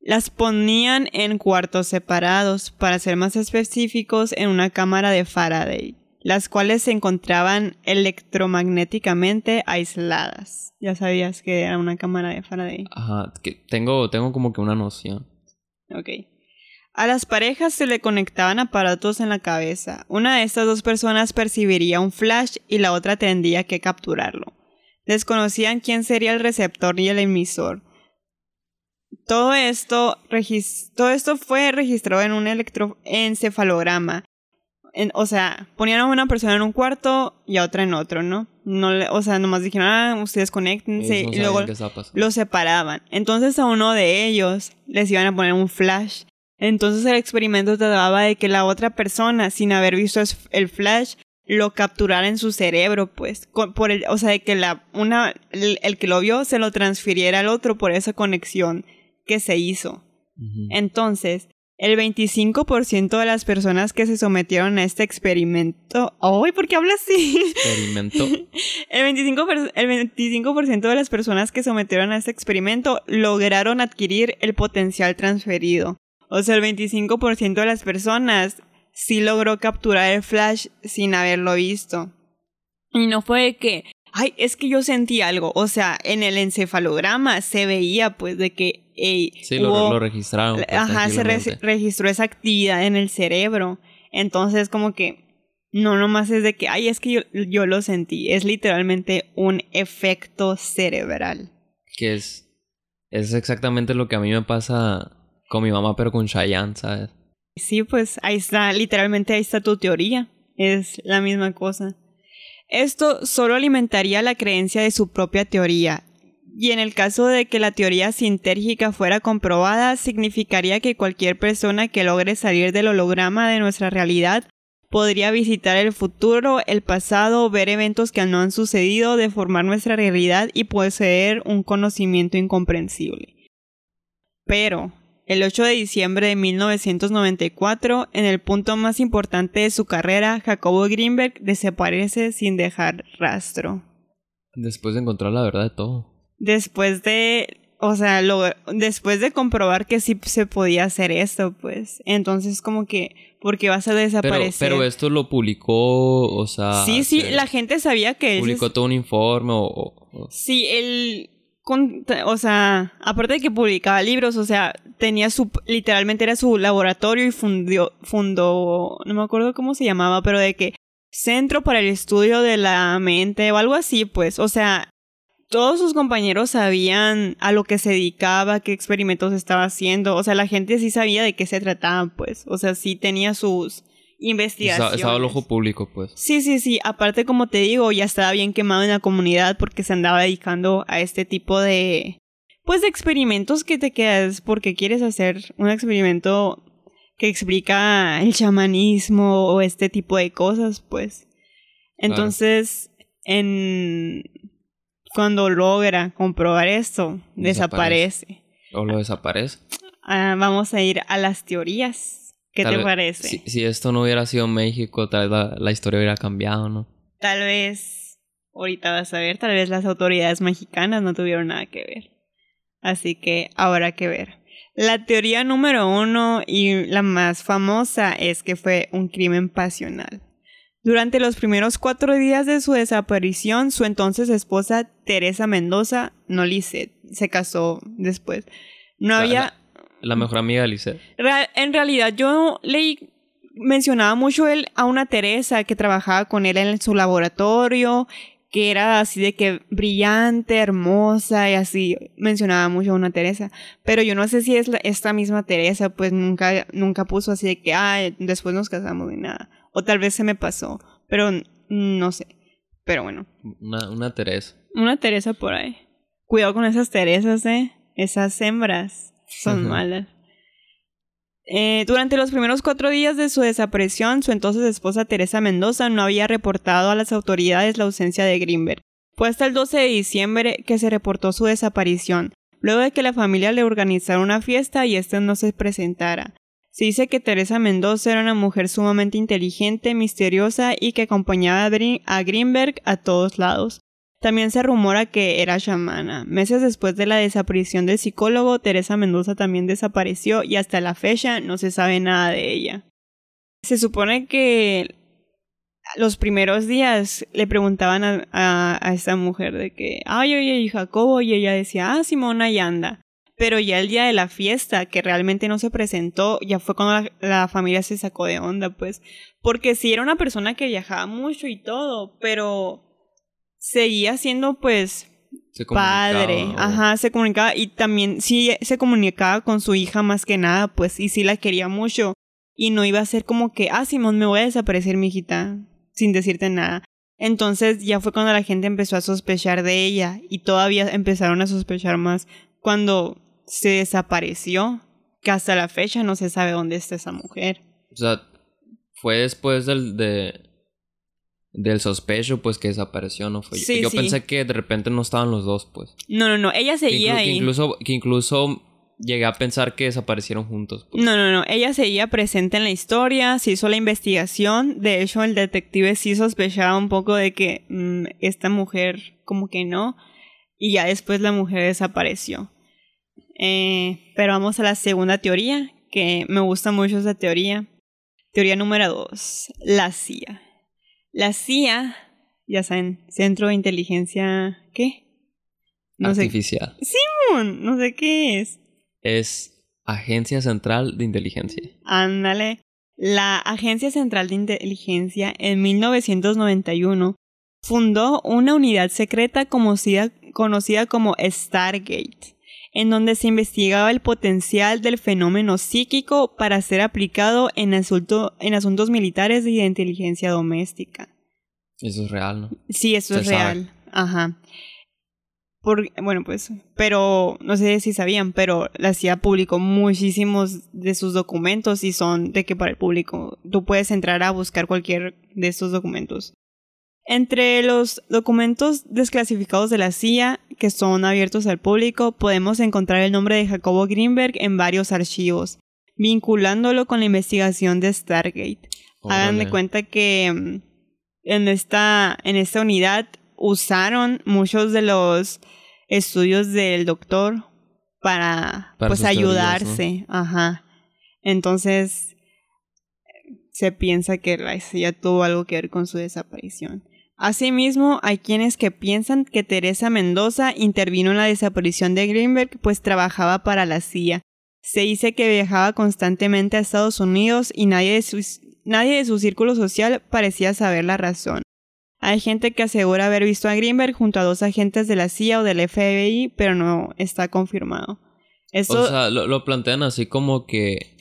las ponían en cuartos separados, para ser más específicos, en una cámara de Faraday las cuales se encontraban electromagnéticamente aisladas. Ya sabías que era una cámara de Faraday. Ajá, que tengo, tengo como que una noción. Ok. A las parejas se le conectaban aparatos en la cabeza. Una de estas dos personas percibiría un flash y la otra tendría que capturarlo. Desconocían quién sería el receptor y el emisor. Todo esto, todo esto fue registrado en un electroencefalograma. o sea, ponían a una persona en un cuarto y a otra en otro, ¿no? no o sea, nomás dijeron, ah, ustedes conéctense y luego los separaban. Entonces a uno de ellos les iban a poner un flash. Entonces el experimento trataba de que la otra persona, sin haber visto el flash, lo capturara en su cerebro, pues, por el, o sea, de que la, una, el, que lo vio se lo transfiriera al otro por esa conexión que se hizo. Entonces, el 25% de las personas que se sometieron a este experimento. ¡Ay, por qué habla así! Experimento. el 25%, el 25 de las personas que sometieron a este experimento lograron adquirir el potencial transferido. O sea, el 25% de las personas sí logró capturar el flash sin haberlo visto. Y no fue que, ay, es que yo sentí algo. O sea, en el encefalograma se veía pues de que... sí, lo, registraron. Pues, ajá, se registró esa actividad en el cerebro. Entonces como que no nomás es de que, ay, es que yo, yo lo sentí. Es literalmente un efecto cerebral. Que es, es exactamente lo que a mí me pasa con mi mamá, pero con Cheyenne, ¿sabes? Sí, pues ahí está, literalmente ahí está tu teoría. Es la misma cosa. Esto solo alimentaría la creencia de su propia teoría, y en el caso de que la teoría sintérgica fuera comprobada, significaría que cualquier persona que logre salir del holograma de nuestra realidad podría visitar el futuro, el pasado, ver eventos que no han sucedido, deformar nuestra realidad y poseer un conocimiento incomprensible. Pero, el 8 de diciembre de 1994, en el punto más importante de su carrera, Jacobo Greenberg desaparece sin dejar rastro. Después de encontrar la verdad de todo. Después de, o sea, después de comprobar que sí se podía hacer esto, pues, entonces como que, ¿por qué vas a desaparecer? Pero, esto lo publicó, o sea... Sí, sí, la gente sabía que... Publicó todo un informe o... Sí, o sea, aparte de que publicaba libros, o sea, tenía su, literalmente era su laboratorio y fundió, fundó, no me acuerdo cómo se llamaba, pero de que Centro para el Estudio de la Mente o algo así, pues, o sea, todos sus compañeros sabían a lo que se dedicaba, qué experimentos estaba haciendo, o sea, la gente sí sabía de qué se trataba, pues, o sea, sí tenía sus investigación. Estaba al ojo público, pues. Sí, sí, sí. Aparte, como te digo, ya estaba bien quemado en la comunidad porque se andaba dedicando a este tipo de. Pues de experimentos que te quedas porque quieres hacer un experimento que explica el chamanismo o este tipo de cosas, pues. Entonces, en. Cuando logra comprobar esto, desaparece. ¿O lo desaparece? Ah, vamos a ir a las teorías. ¿Qué te parece? Si, esto no hubiera sido México, tal vez la, historia hubiera cambiado, ¿no? Tal vez, ahorita vas a ver, tal vez las autoridades mexicanas no tuvieron nada que ver. Así que habrá que ver. La teoría número uno y la más famosa es que fue un crimen pasional. Durante los primeros cuatro días de su desaparición, su entonces esposa Teresa Mendoza, no Lisset, se casó después. No había la mejor amiga de Lisette. en realidad, yo leí, mencionaba mucho él a una Teresa que trabajaba con él en su laboratorio, que era así de que brillante, hermosa y así. Mencionaba mucho a una Teresa. Pero yo no sé si es esta misma Teresa, pues nunca, nunca puso así de que, ah, después nos casamos ni nada. O tal vez se me pasó, pero no sé. Pero bueno. Una, una Teresa. Una Teresa por ahí. Cuidado con esas Teresas, eh. Esas hembras. Son malas. Eh, durante los primeros cuatro días de su desaparición, su entonces esposa Teresa Mendoza no había reportado a las autoridades la ausencia de Greenberg. Fue hasta el 12 de diciembre que se reportó su desaparición, luego de que la familia le organizara una fiesta y éste no se presentara. Se dice que Teresa Mendoza era una mujer sumamente inteligente, misteriosa y que acompañaba a Greenberg a todos lados. También se rumora que era chamana. Meses después de la desaparición del psicólogo, Teresa Mendoza también desapareció y hasta la fecha no se sabe nada de ella. Se supone que los primeros días le preguntaban a, a, esta mujer de que, ay, oye, y Jacobo, y ella decía, ah, Simona y anda. Pero ya el día de la fiesta, que realmente no se presentó, ya fue cuando la, la familia se sacó de onda, pues. Porque sí era una persona que viajaba mucho y todo, pero seguía siendo pues Se padre, ajá, se comunicaba y también sí se comunicaba con su hija más que nada, pues, y sí la quería mucho y no iba a ser como que, ah, Simón, me voy a desaparecer, mi hijita, sin decirte nada. Entonces ya fue cuando la gente empezó a sospechar de ella y todavía empezaron a sospechar más cuando se desapareció, que hasta la fecha no se sabe dónde está esa mujer. O sea, fue después del de del sospecho pues que desapareció, no fue. Sí, yo sí. pensé que de repente no estaban los dos, pues. No, no, no, ella seguía que ahí. incluso que incluso llegué a pensar que desaparecieron juntos. pues. No, no, no. Ella seguía presente en la historia, se hizo la investigación. De hecho, el detective sí sospechaba un poco de que mm, esta mujer como que no. Y ya después la mujer desapareció. Eh, pero vamos a la segunda teoría, que me gusta mucho esa teoría. Teoría número dos, la CIA. La CIA, ya saben, Centro de Inteligencia... ¿Qué? No sé. Artificial. No sé qué es. Es Agencia Central de Inteligencia. Ándale. La Agencia Central de Inteligencia en 1991 fundó una unidad secreta conocida, conocida como Stargate, en donde se investigaba el potencial del fenómeno psíquico para ser aplicado en, asunto- en asuntos militares y de inteligencia doméstica. Eso es real, ¿no? Sí, eso Se es sabe. real. Ajá. Por, bueno, pues, pero no sé si sabían, pero la CIA publicó muchísimos de sus documentos y son de que para el público tú puedes entrar a buscar cualquier de estos documentos. Entre los documentos desclasificados de la CIA que son abiertos al público, podemos encontrar el nombre de Jacobo Greenberg en varios archivos, vinculándolo con la investigación de Stargate. Hagan de cuenta que mm, en esta, en esta unidad usaron muchos de los estudios del doctor para, Para pues teorías, ayudarse. Ajá. Entonces se piensa que la CIA tuvo algo que ver con su desaparición. Asimismo, hay quienes que piensan que Teresa Mendoza intervino en la desaparición de Greenberg, pues trabajaba para la CIA. Se dice que viajaba constantemente a Estados Unidos y nadie de su, nadie de su círculo social parecía saber la razón. Hay gente que asegura haber visto a Greenberg junto a dos agentes de la CIA o del FBI, pero no está confirmado. Eso, O sea, lo, lo plantean así como que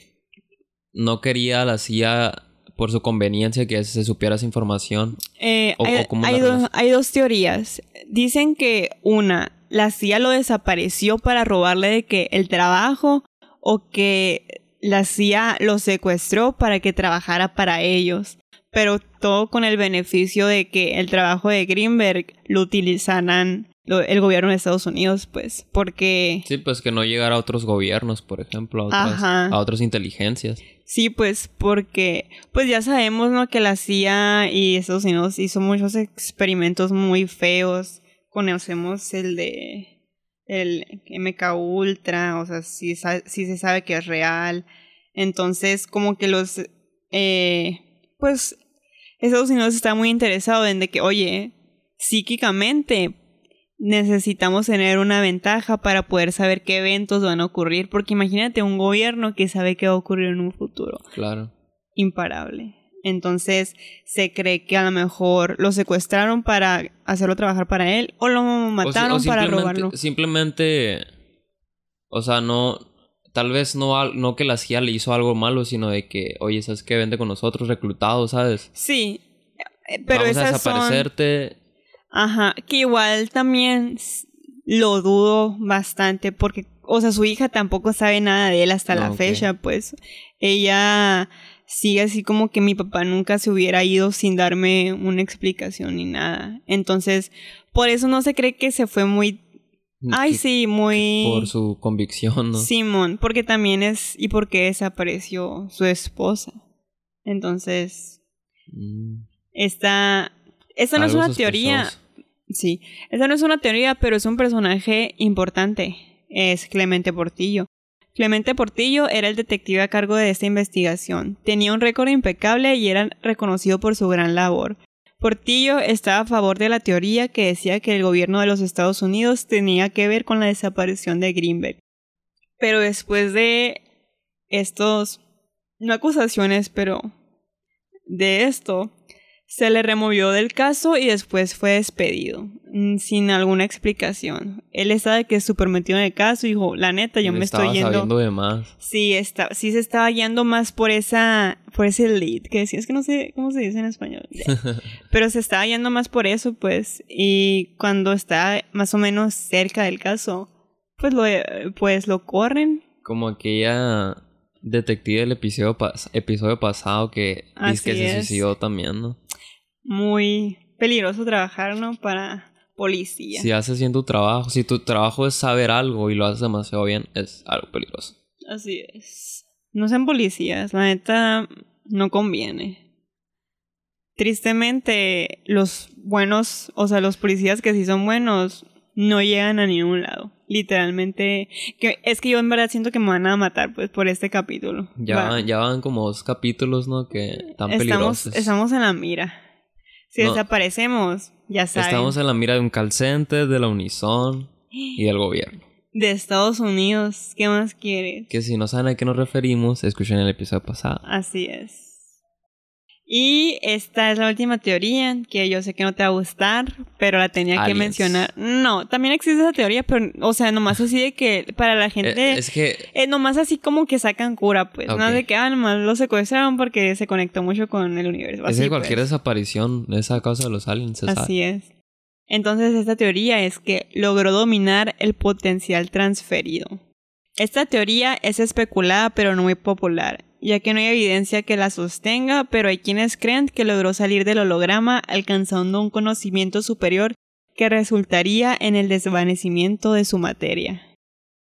no quería la CIA por su conveniencia que se supiera esa información. Eh, ¿O- hay, o dos, hay dos teorías. Dicen que una, la CIA lo desapareció para robarle de que el trabajo o que la CIA lo secuestró para que trabajara para ellos. Pero todo con el beneficio de que el trabajo de Greenberg lo utilizaran el gobierno de Estados Unidos, pues, porque Sí, pues que no llegara a otros gobiernos, por ejemplo, a otras, Ajá. a otras inteligencias. Sí, pues porque pues ya sabemos, ¿no? Que la CIA y Estados Unidos hizo muchos experimentos muy feos. Conocemos el de el MK Ultra, o sea, sí se sabe que es real. Entonces, como que los eh, pues Estados Unidos está muy interesado en de que, oye, psíquicamente necesitamos tener una ventaja para poder saber qué eventos van a ocurrir, porque imagínate un gobierno que sabe qué va a ocurrir en un futuro, Claro. imparable. Entonces se cree que a lo mejor lo secuestraron para hacerlo trabajar para él o lo O si- mataron o para robarlo. Simplemente, o sea, no, tal vez no, no que la CIA le hizo algo malo, sino de que, oye, ¿sabes qué? Vente con nosotros, reclutado, ¿sabes? Sí, eh, pero Vamos a son... Ajá, que igual también lo dudo bastante porque, o sea, su hija tampoco sabe nada de él hasta la Ah, fecha, pues ella sigue así como que mi papá nunca se hubiera ido sin darme una explicación ni nada. Entonces, por eso no se cree que se fue muy... Ay, que- sí, muy... Por su convicción, ¿no? Simón, porque también es... y porque desapareció su esposa. Entonces, Mm, esta... Esta no es una teoría. Sí, esa no es una teoría, pero es un personaje importante. Es Clemente Portillo. Clemente Portillo era el detective a cargo de esta investigación. Tenía un récord impecable y era reconocido por su gran labor. Portillo estaba a favor de la teoría que decía que el gobierno de los Estados Unidos tenía que ver con la desaparición de Greenberg. Pero después de estos, no acusaciones, pero de esto, se le removió del caso y después fue despedido, mm, sin alguna explicación. Él estaba que súper metido en el caso y dijo, la neta, yo me estoy yendo... de más. Sí, está, sí se estaba yendo más por esa, por ese lead, que decía, es que no sé cómo se dice en español. Pero se estaba yendo más por eso, pues, y cuando está más o menos cerca del caso, pues lo, pues lo corren. Como aquella detective del episodio, episodio pasado que dice que se suicidó también, ¿no? Muy peligroso trabajar, ¿no? Para policía. Si haces bien tu trabajo, si tu trabajo es saber algo y lo haces demasiado bien, es algo peligroso. Así es. No sean policías, la neta no conviene. Tristemente, los buenos, o sea, los policías que sí son buenos, no llegan a ningún lado. Literalmente, que es que yo en verdad siento que me van a matar pues por este capítulo. Ya, van, ya van como dos capítulos, ¿no? Que estamos, peligrosos. Estamos en la mira. Si desaparecemos, ya saben. Estamos en la mira de un call center, de la Unison y del gobierno. De Estados Unidos, ¿qué más quieres? Que si no saben a qué nos referimos, escuchen el episodio pasado. Así es. Y esta es la última teoría, que yo sé que no te va a gustar, pero la tenía que mencionar. No, también existe esa teoría, pero, o sea, nomás así de que para la gente... Eh, es que... Eh, nomás así como que sacan cura, pues. No de que, ah, nomás lo secuestraron porque se conectó mucho con el universo. es que cualquier pues. desaparición, esa causa de los aliens, Así es. Entonces, esta teoría es que logró dominar el potencial transferido. Esta teoría es especulada, pero no muy popular ya que no hay evidencia que la sostenga, pero hay quienes creen que logró salir del holograma alcanzando un conocimiento superior que resultaría en el desvanecimiento de su materia.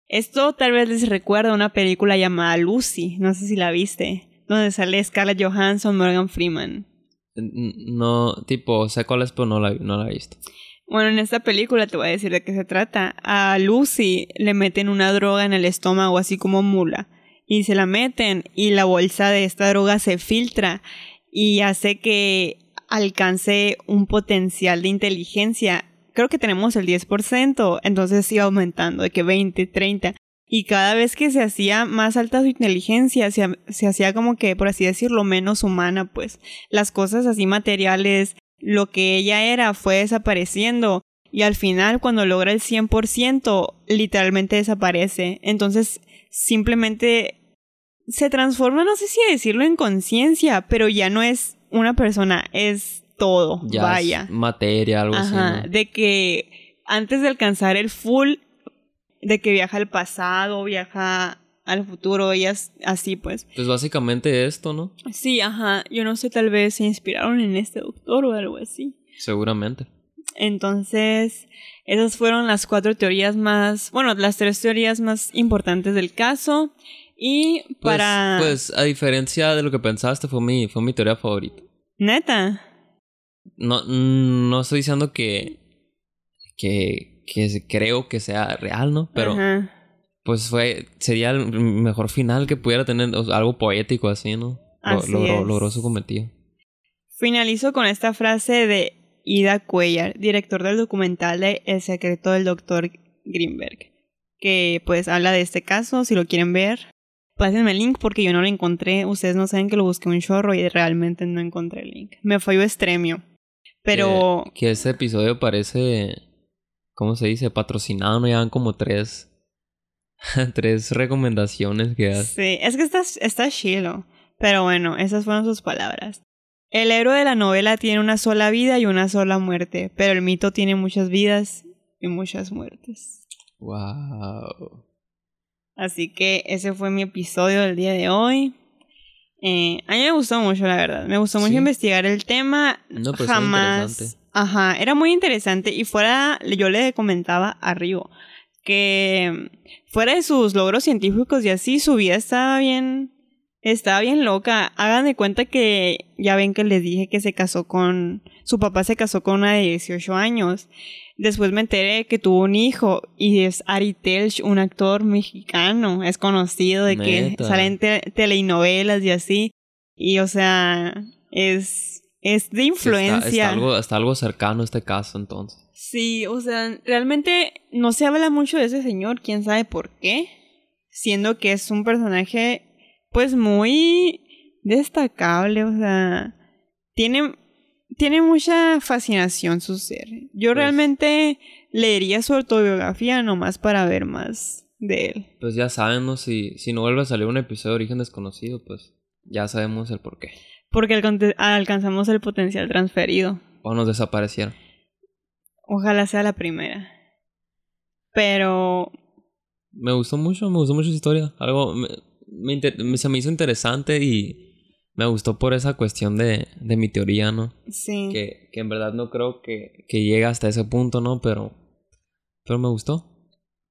Esto tal vez les recuerda a una película llamada Lucy, no sé si la viste, donde sale Scarlett Johansson, Morgan Freeman. No, tipo, sé cuál es, pero no la, no la he visto. Bueno, en esta película te voy a decir de qué se trata. A Lucy le meten una droga en el estómago, así como mula y se la meten y la bolsa de esta droga se filtra y hace que alcance un potencial de inteligencia. Creo que tenemos el 10%, entonces iba aumentando de que 20, 30. Y cada vez que se hacía más alta su inteligencia, se, se hacía como que, por así decirlo, menos humana, pues las cosas así materiales, lo que ella era fue desapareciendo y al final cuando logra el 100% literalmente desaparece. Entonces simplemente se transforma, no sé si decirlo en conciencia, pero ya no es una persona, es todo, ya vaya. materia, algo así. De que antes de alcanzar el full, de que viaja al pasado, viaja al futuro, y así pues. Pues básicamente esto, ¿no? Sí, ajá. Yo no sé, tal vez se inspiraron en este doctor o algo así. Seguramente. Entonces, esas fueron las cuatro teorías más, bueno, las tres teorías más importantes del caso. Y pues, para... Pues, a diferencia de lo que pensaste, fue mi, fue mi teoría favorita. ¿Neta? No, no estoy diciendo que... Que, que creo que sea real, ¿no? Pero... Pues fue... Sería el mejor final que pudiera tener algo poético así, ¿no? logró, logró su cometido. Finalizo con esta frase de Ida Cuellar, director del documental de El secreto del doctor Greenberg, que pues habla de este caso, si lo quieren ver, pásenme el link porque yo no lo encontré. Ustedes no saben que lo busqué un chorro y realmente no encontré el link. Me falló extremio. Pero. Que, ese episodio parece. ¿Cómo se dice? Patrocinado. Me llevan como tres. tres recomendaciones que hace. Sí, es que está, está chilo. Pero bueno, esas fueron sus palabras. El héroe de la novela tiene una sola vida y una sola muerte, pero el mito tiene muchas vidas y muchas muertes. Wow. Así que ese fue mi episodio del día de hoy. Eh, a mí me gustó mucho, la verdad. Me gustó mucho investigar el tema. No, pues Jamás. Ajá, era muy interesante. Y fuera, yo le comentaba a Río que fuera de sus logros científicos y así, su vida estaba bien. Estaba bien loca. Hagan de cuenta que ya ven que les dije que se casó con. Su papá se casó con una de 18 años. Después me enteré que tuvo un hijo y es Ari Telch, un actor mexicano, es conocido de que sale en telenovelas y así. Y o sea, es, es de influencia. está, algo, está algo cercano a este caso entonces. Sí, o sea, realmente no se habla mucho de ese señor, quién sabe por qué. siendo que es un personaje pues muy destacable, o sea, tiene, tiene mucha fascinación su ser. Yo Pues- realmente leería su autobiografía nomás para ver más de él. Pues ya sabemos, si, si no vuelve a salir un episodio de Origen Desconocido, pues ya sabemos el por qué. Porque alcanzamos el potencial transferido. O nos desaparecieron. Ojalá sea la primera. Pero Me gustó mucho, me gustó mucho esa historia. Algo me, me- se me hizo interesante y me gustó por esa cuestión de, de mi teoría, ¿no? sí. Que, que en verdad no creo que, que llegue hasta ese punto, ¿no? Pero, pero me gustó.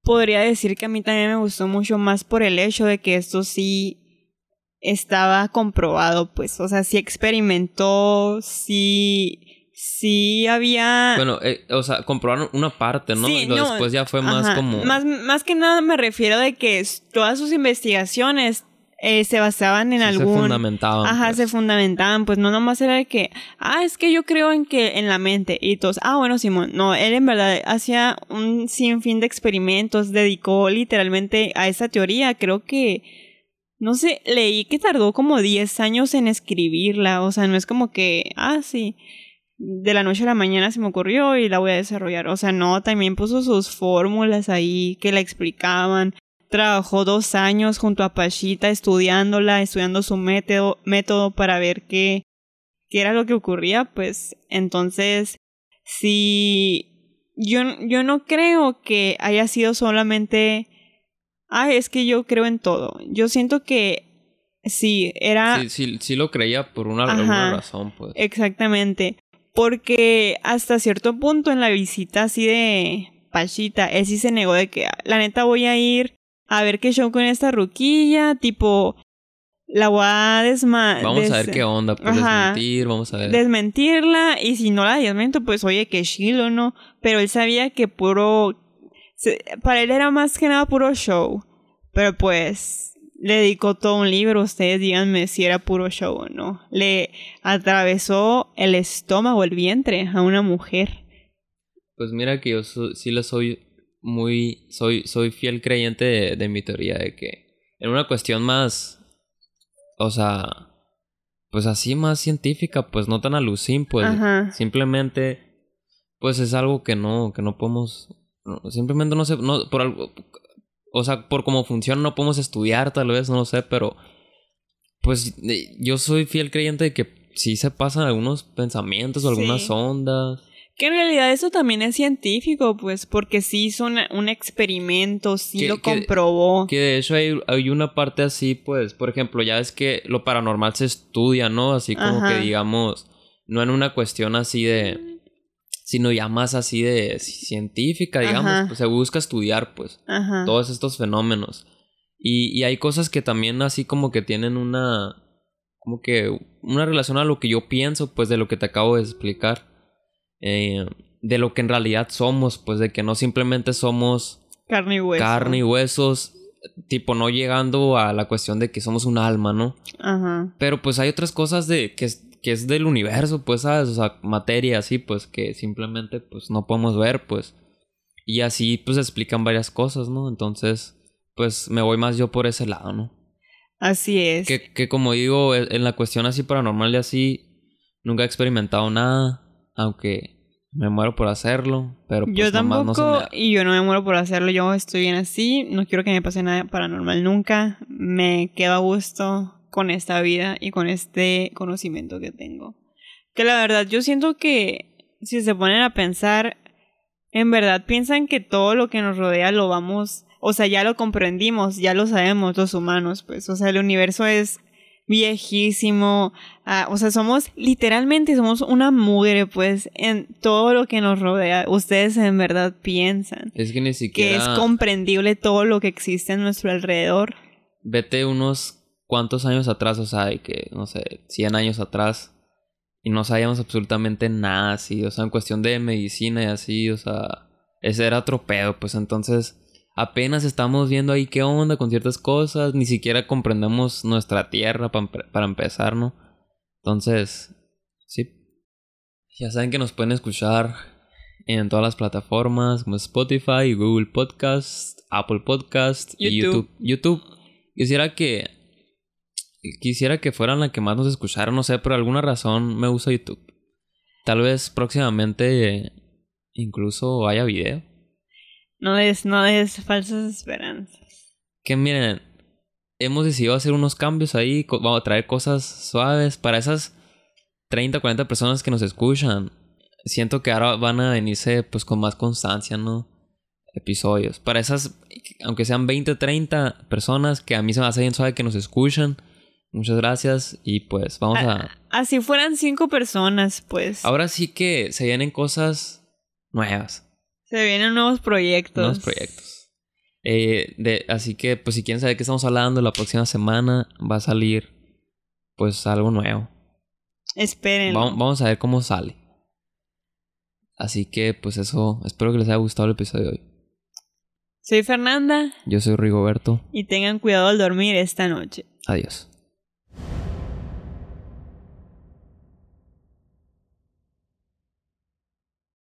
Podría decir que a mí también me gustó mucho más por el hecho de que esto sí estaba comprobado, pues. O sea, sí experimentó, sí. Sí había. Bueno, eh, o sea, comprobaron una parte, ¿no? Sí, y no, después ya fue más Ajá. como... Más, más que nada me refiero de que todas sus investigaciones eh, se basaban en sí se algún. fundamentaban. Ajá, pues. se fundamentaban, pues no nomás era de que, ah, es que yo creo en que en la mente y todos, ah, bueno, Simón, no, él en verdad hacía un sinfín de experimentos, dedicó literalmente a esa teoría, creo que, no sé, leí que tardó como 10 años en escribirla, o sea, no es como que, ah, sí, de la noche a la mañana se me ocurrió y la voy a desarrollar, o sea, no, también puso sus fórmulas ahí que la explicaban, trabajó dos años junto a Pachita estudiándola, estudiando su método, método para ver qué, qué era lo que ocurría, pues entonces, si yo, yo no creo que haya sido solamente, ah, es que yo creo en todo. Yo siento que sí, era Sí, sí, sí lo creía por una, Ajá. razón, pues. exactamente, porque hasta cierto punto en la visita así de Pachita, él sí se negó de que, "Ah, la neta voy a ir a ver qué show con esta ruquilla, tipo, la voy a desma... Vamos a ver qué onda, pues Ajá. desmentir, vamos a ver. desmentirla y si no la desmiento pues oye que chilo no pero él sabía que puro para él era más que nada puro show pero pues le dedicó todo un libro ustedes díganme si era puro show o no le atravesó el estómago el vientre a una mujer Pues mira que yo so- sí le soy muy, soy, soy fiel creyente de, de mi teoría de que en una cuestión más, o sea, pues así más científica, pues no tan alucin, pues Ajá. simplemente, pues es algo que no, que no podemos, no, simplemente no sé, no, por algo, o sea, por cómo funciona no podemos estudiar tal vez, no lo sé, pero pues eh, yo soy fiel creyente de que sí se pasan algunos pensamientos o algunas Sí. ondas. Que en realidad eso también es científico pues porque sí hizo una- un experimento sí Que- lo que- comprobó Que de hecho hay, hay una parte así, pues, por ejemplo, ya es que lo paranormal se estudia, ¿no? Así como Ajá. que digamos, no en una cuestión así de, sino ya más así de científica, digamos, Ajá. pues se busca estudiar, pues, Ajá. todos estos fenómenos. Y, y hay cosas que también así como que tienen una, como que una relación a lo que yo pienso, pues, de lo que te acabo de explicar. Eh, de lo que en realidad somos, pues, de que no simplemente somos carne y hueso carne y huesos, tipo no llegando a la cuestión de que somos un alma, ¿no? Ajá. Pero pues hay otras cosas de que es, que es del universo, pues, ¿sabes? O sea, materia así, pues, que simplemente pues no podemos ver, pues. Y así pues explican varias cosas, ¿no? Entonces, pues me voy más yo por ese lado, ¿no? Así es. Que, que como digo, e- en la cuestión así paranormal y así, nunca he experimentado nada, aunque me muero por hacerlo, pero pues yo nomás no se me tampoco, y yo no me muero por hacerlo, yo estoy bien así, no quiero que me pase nada paranormal nunca, me quedo a gusto con esta vida y con este conocimiento que tengo. Que la verdad, yo siento que si se ponen a pensar, en verdad piensan que todo lo que nos rodea lo vamos, o sea, ya lo comprendimos, ya lo sabemos los humanos, pues, o sea, el universo es viejísimo, ah, o sea, somos literalmente somos una mugre, pues, en todo lo que nos rodea. Ustedes en verdad piensan Es que ni que siquiera... es comprendible todo lo que existe en nuestro alrededor. vete unos cuantos años atrás, o sea, de que, no sé, 100 años atrás, y no sabíamos absolutamente nada así, o sea, en cuestión de medicina y así, o sea, ese era otro pedo, pues entonces apenas estamos viendo ahí qué onda con ciertas cosas, ni siquiera comprendemos nuestra tierra pa- para empezar, ¿no? Entonces, sí. Ya saben que nos pueden escuchar en todas las plataformas como Spotify, Google Podcast, Apple Podcast y YouTube. YouTube. YouTube. Quisiera que quisiera que fueran la que más nos escucharan, no sé, por alguna razón me gusta YouTube. Tal vez próximamente incluso haya video. No des, no des falsas esperanzas. Que miren, hemos decidido hacer unos cambios ahí, vamos a traer cosas suaves para esas 30, 40 personas que nos escuchan. Siento que ahora van a venirse pues con más constancia, ¿no? Episodios. Para esas, aunque sean 20, 30 personas que a mí se me hace bien suave que nos escuchan. Muchas gracias y pues vamos a... Ah, Así fueran cinco personas, pues. Ahora sí que se vienen cosas nuevas. Se vienen nuevos proyectos. Nuevos proyectos. Eh, de, así que, pues si quieren saber qué estamos hablando, la próxima semana va a salir, pues algo nuevo. Vamos, vamos a ver cómo sale. Así que, pues eso, espero que les haya gustado el episodio de hoy. Soy Fernanda Yo soy Rigoberto. y tengan cuidado al dormir esta noche. Adiós.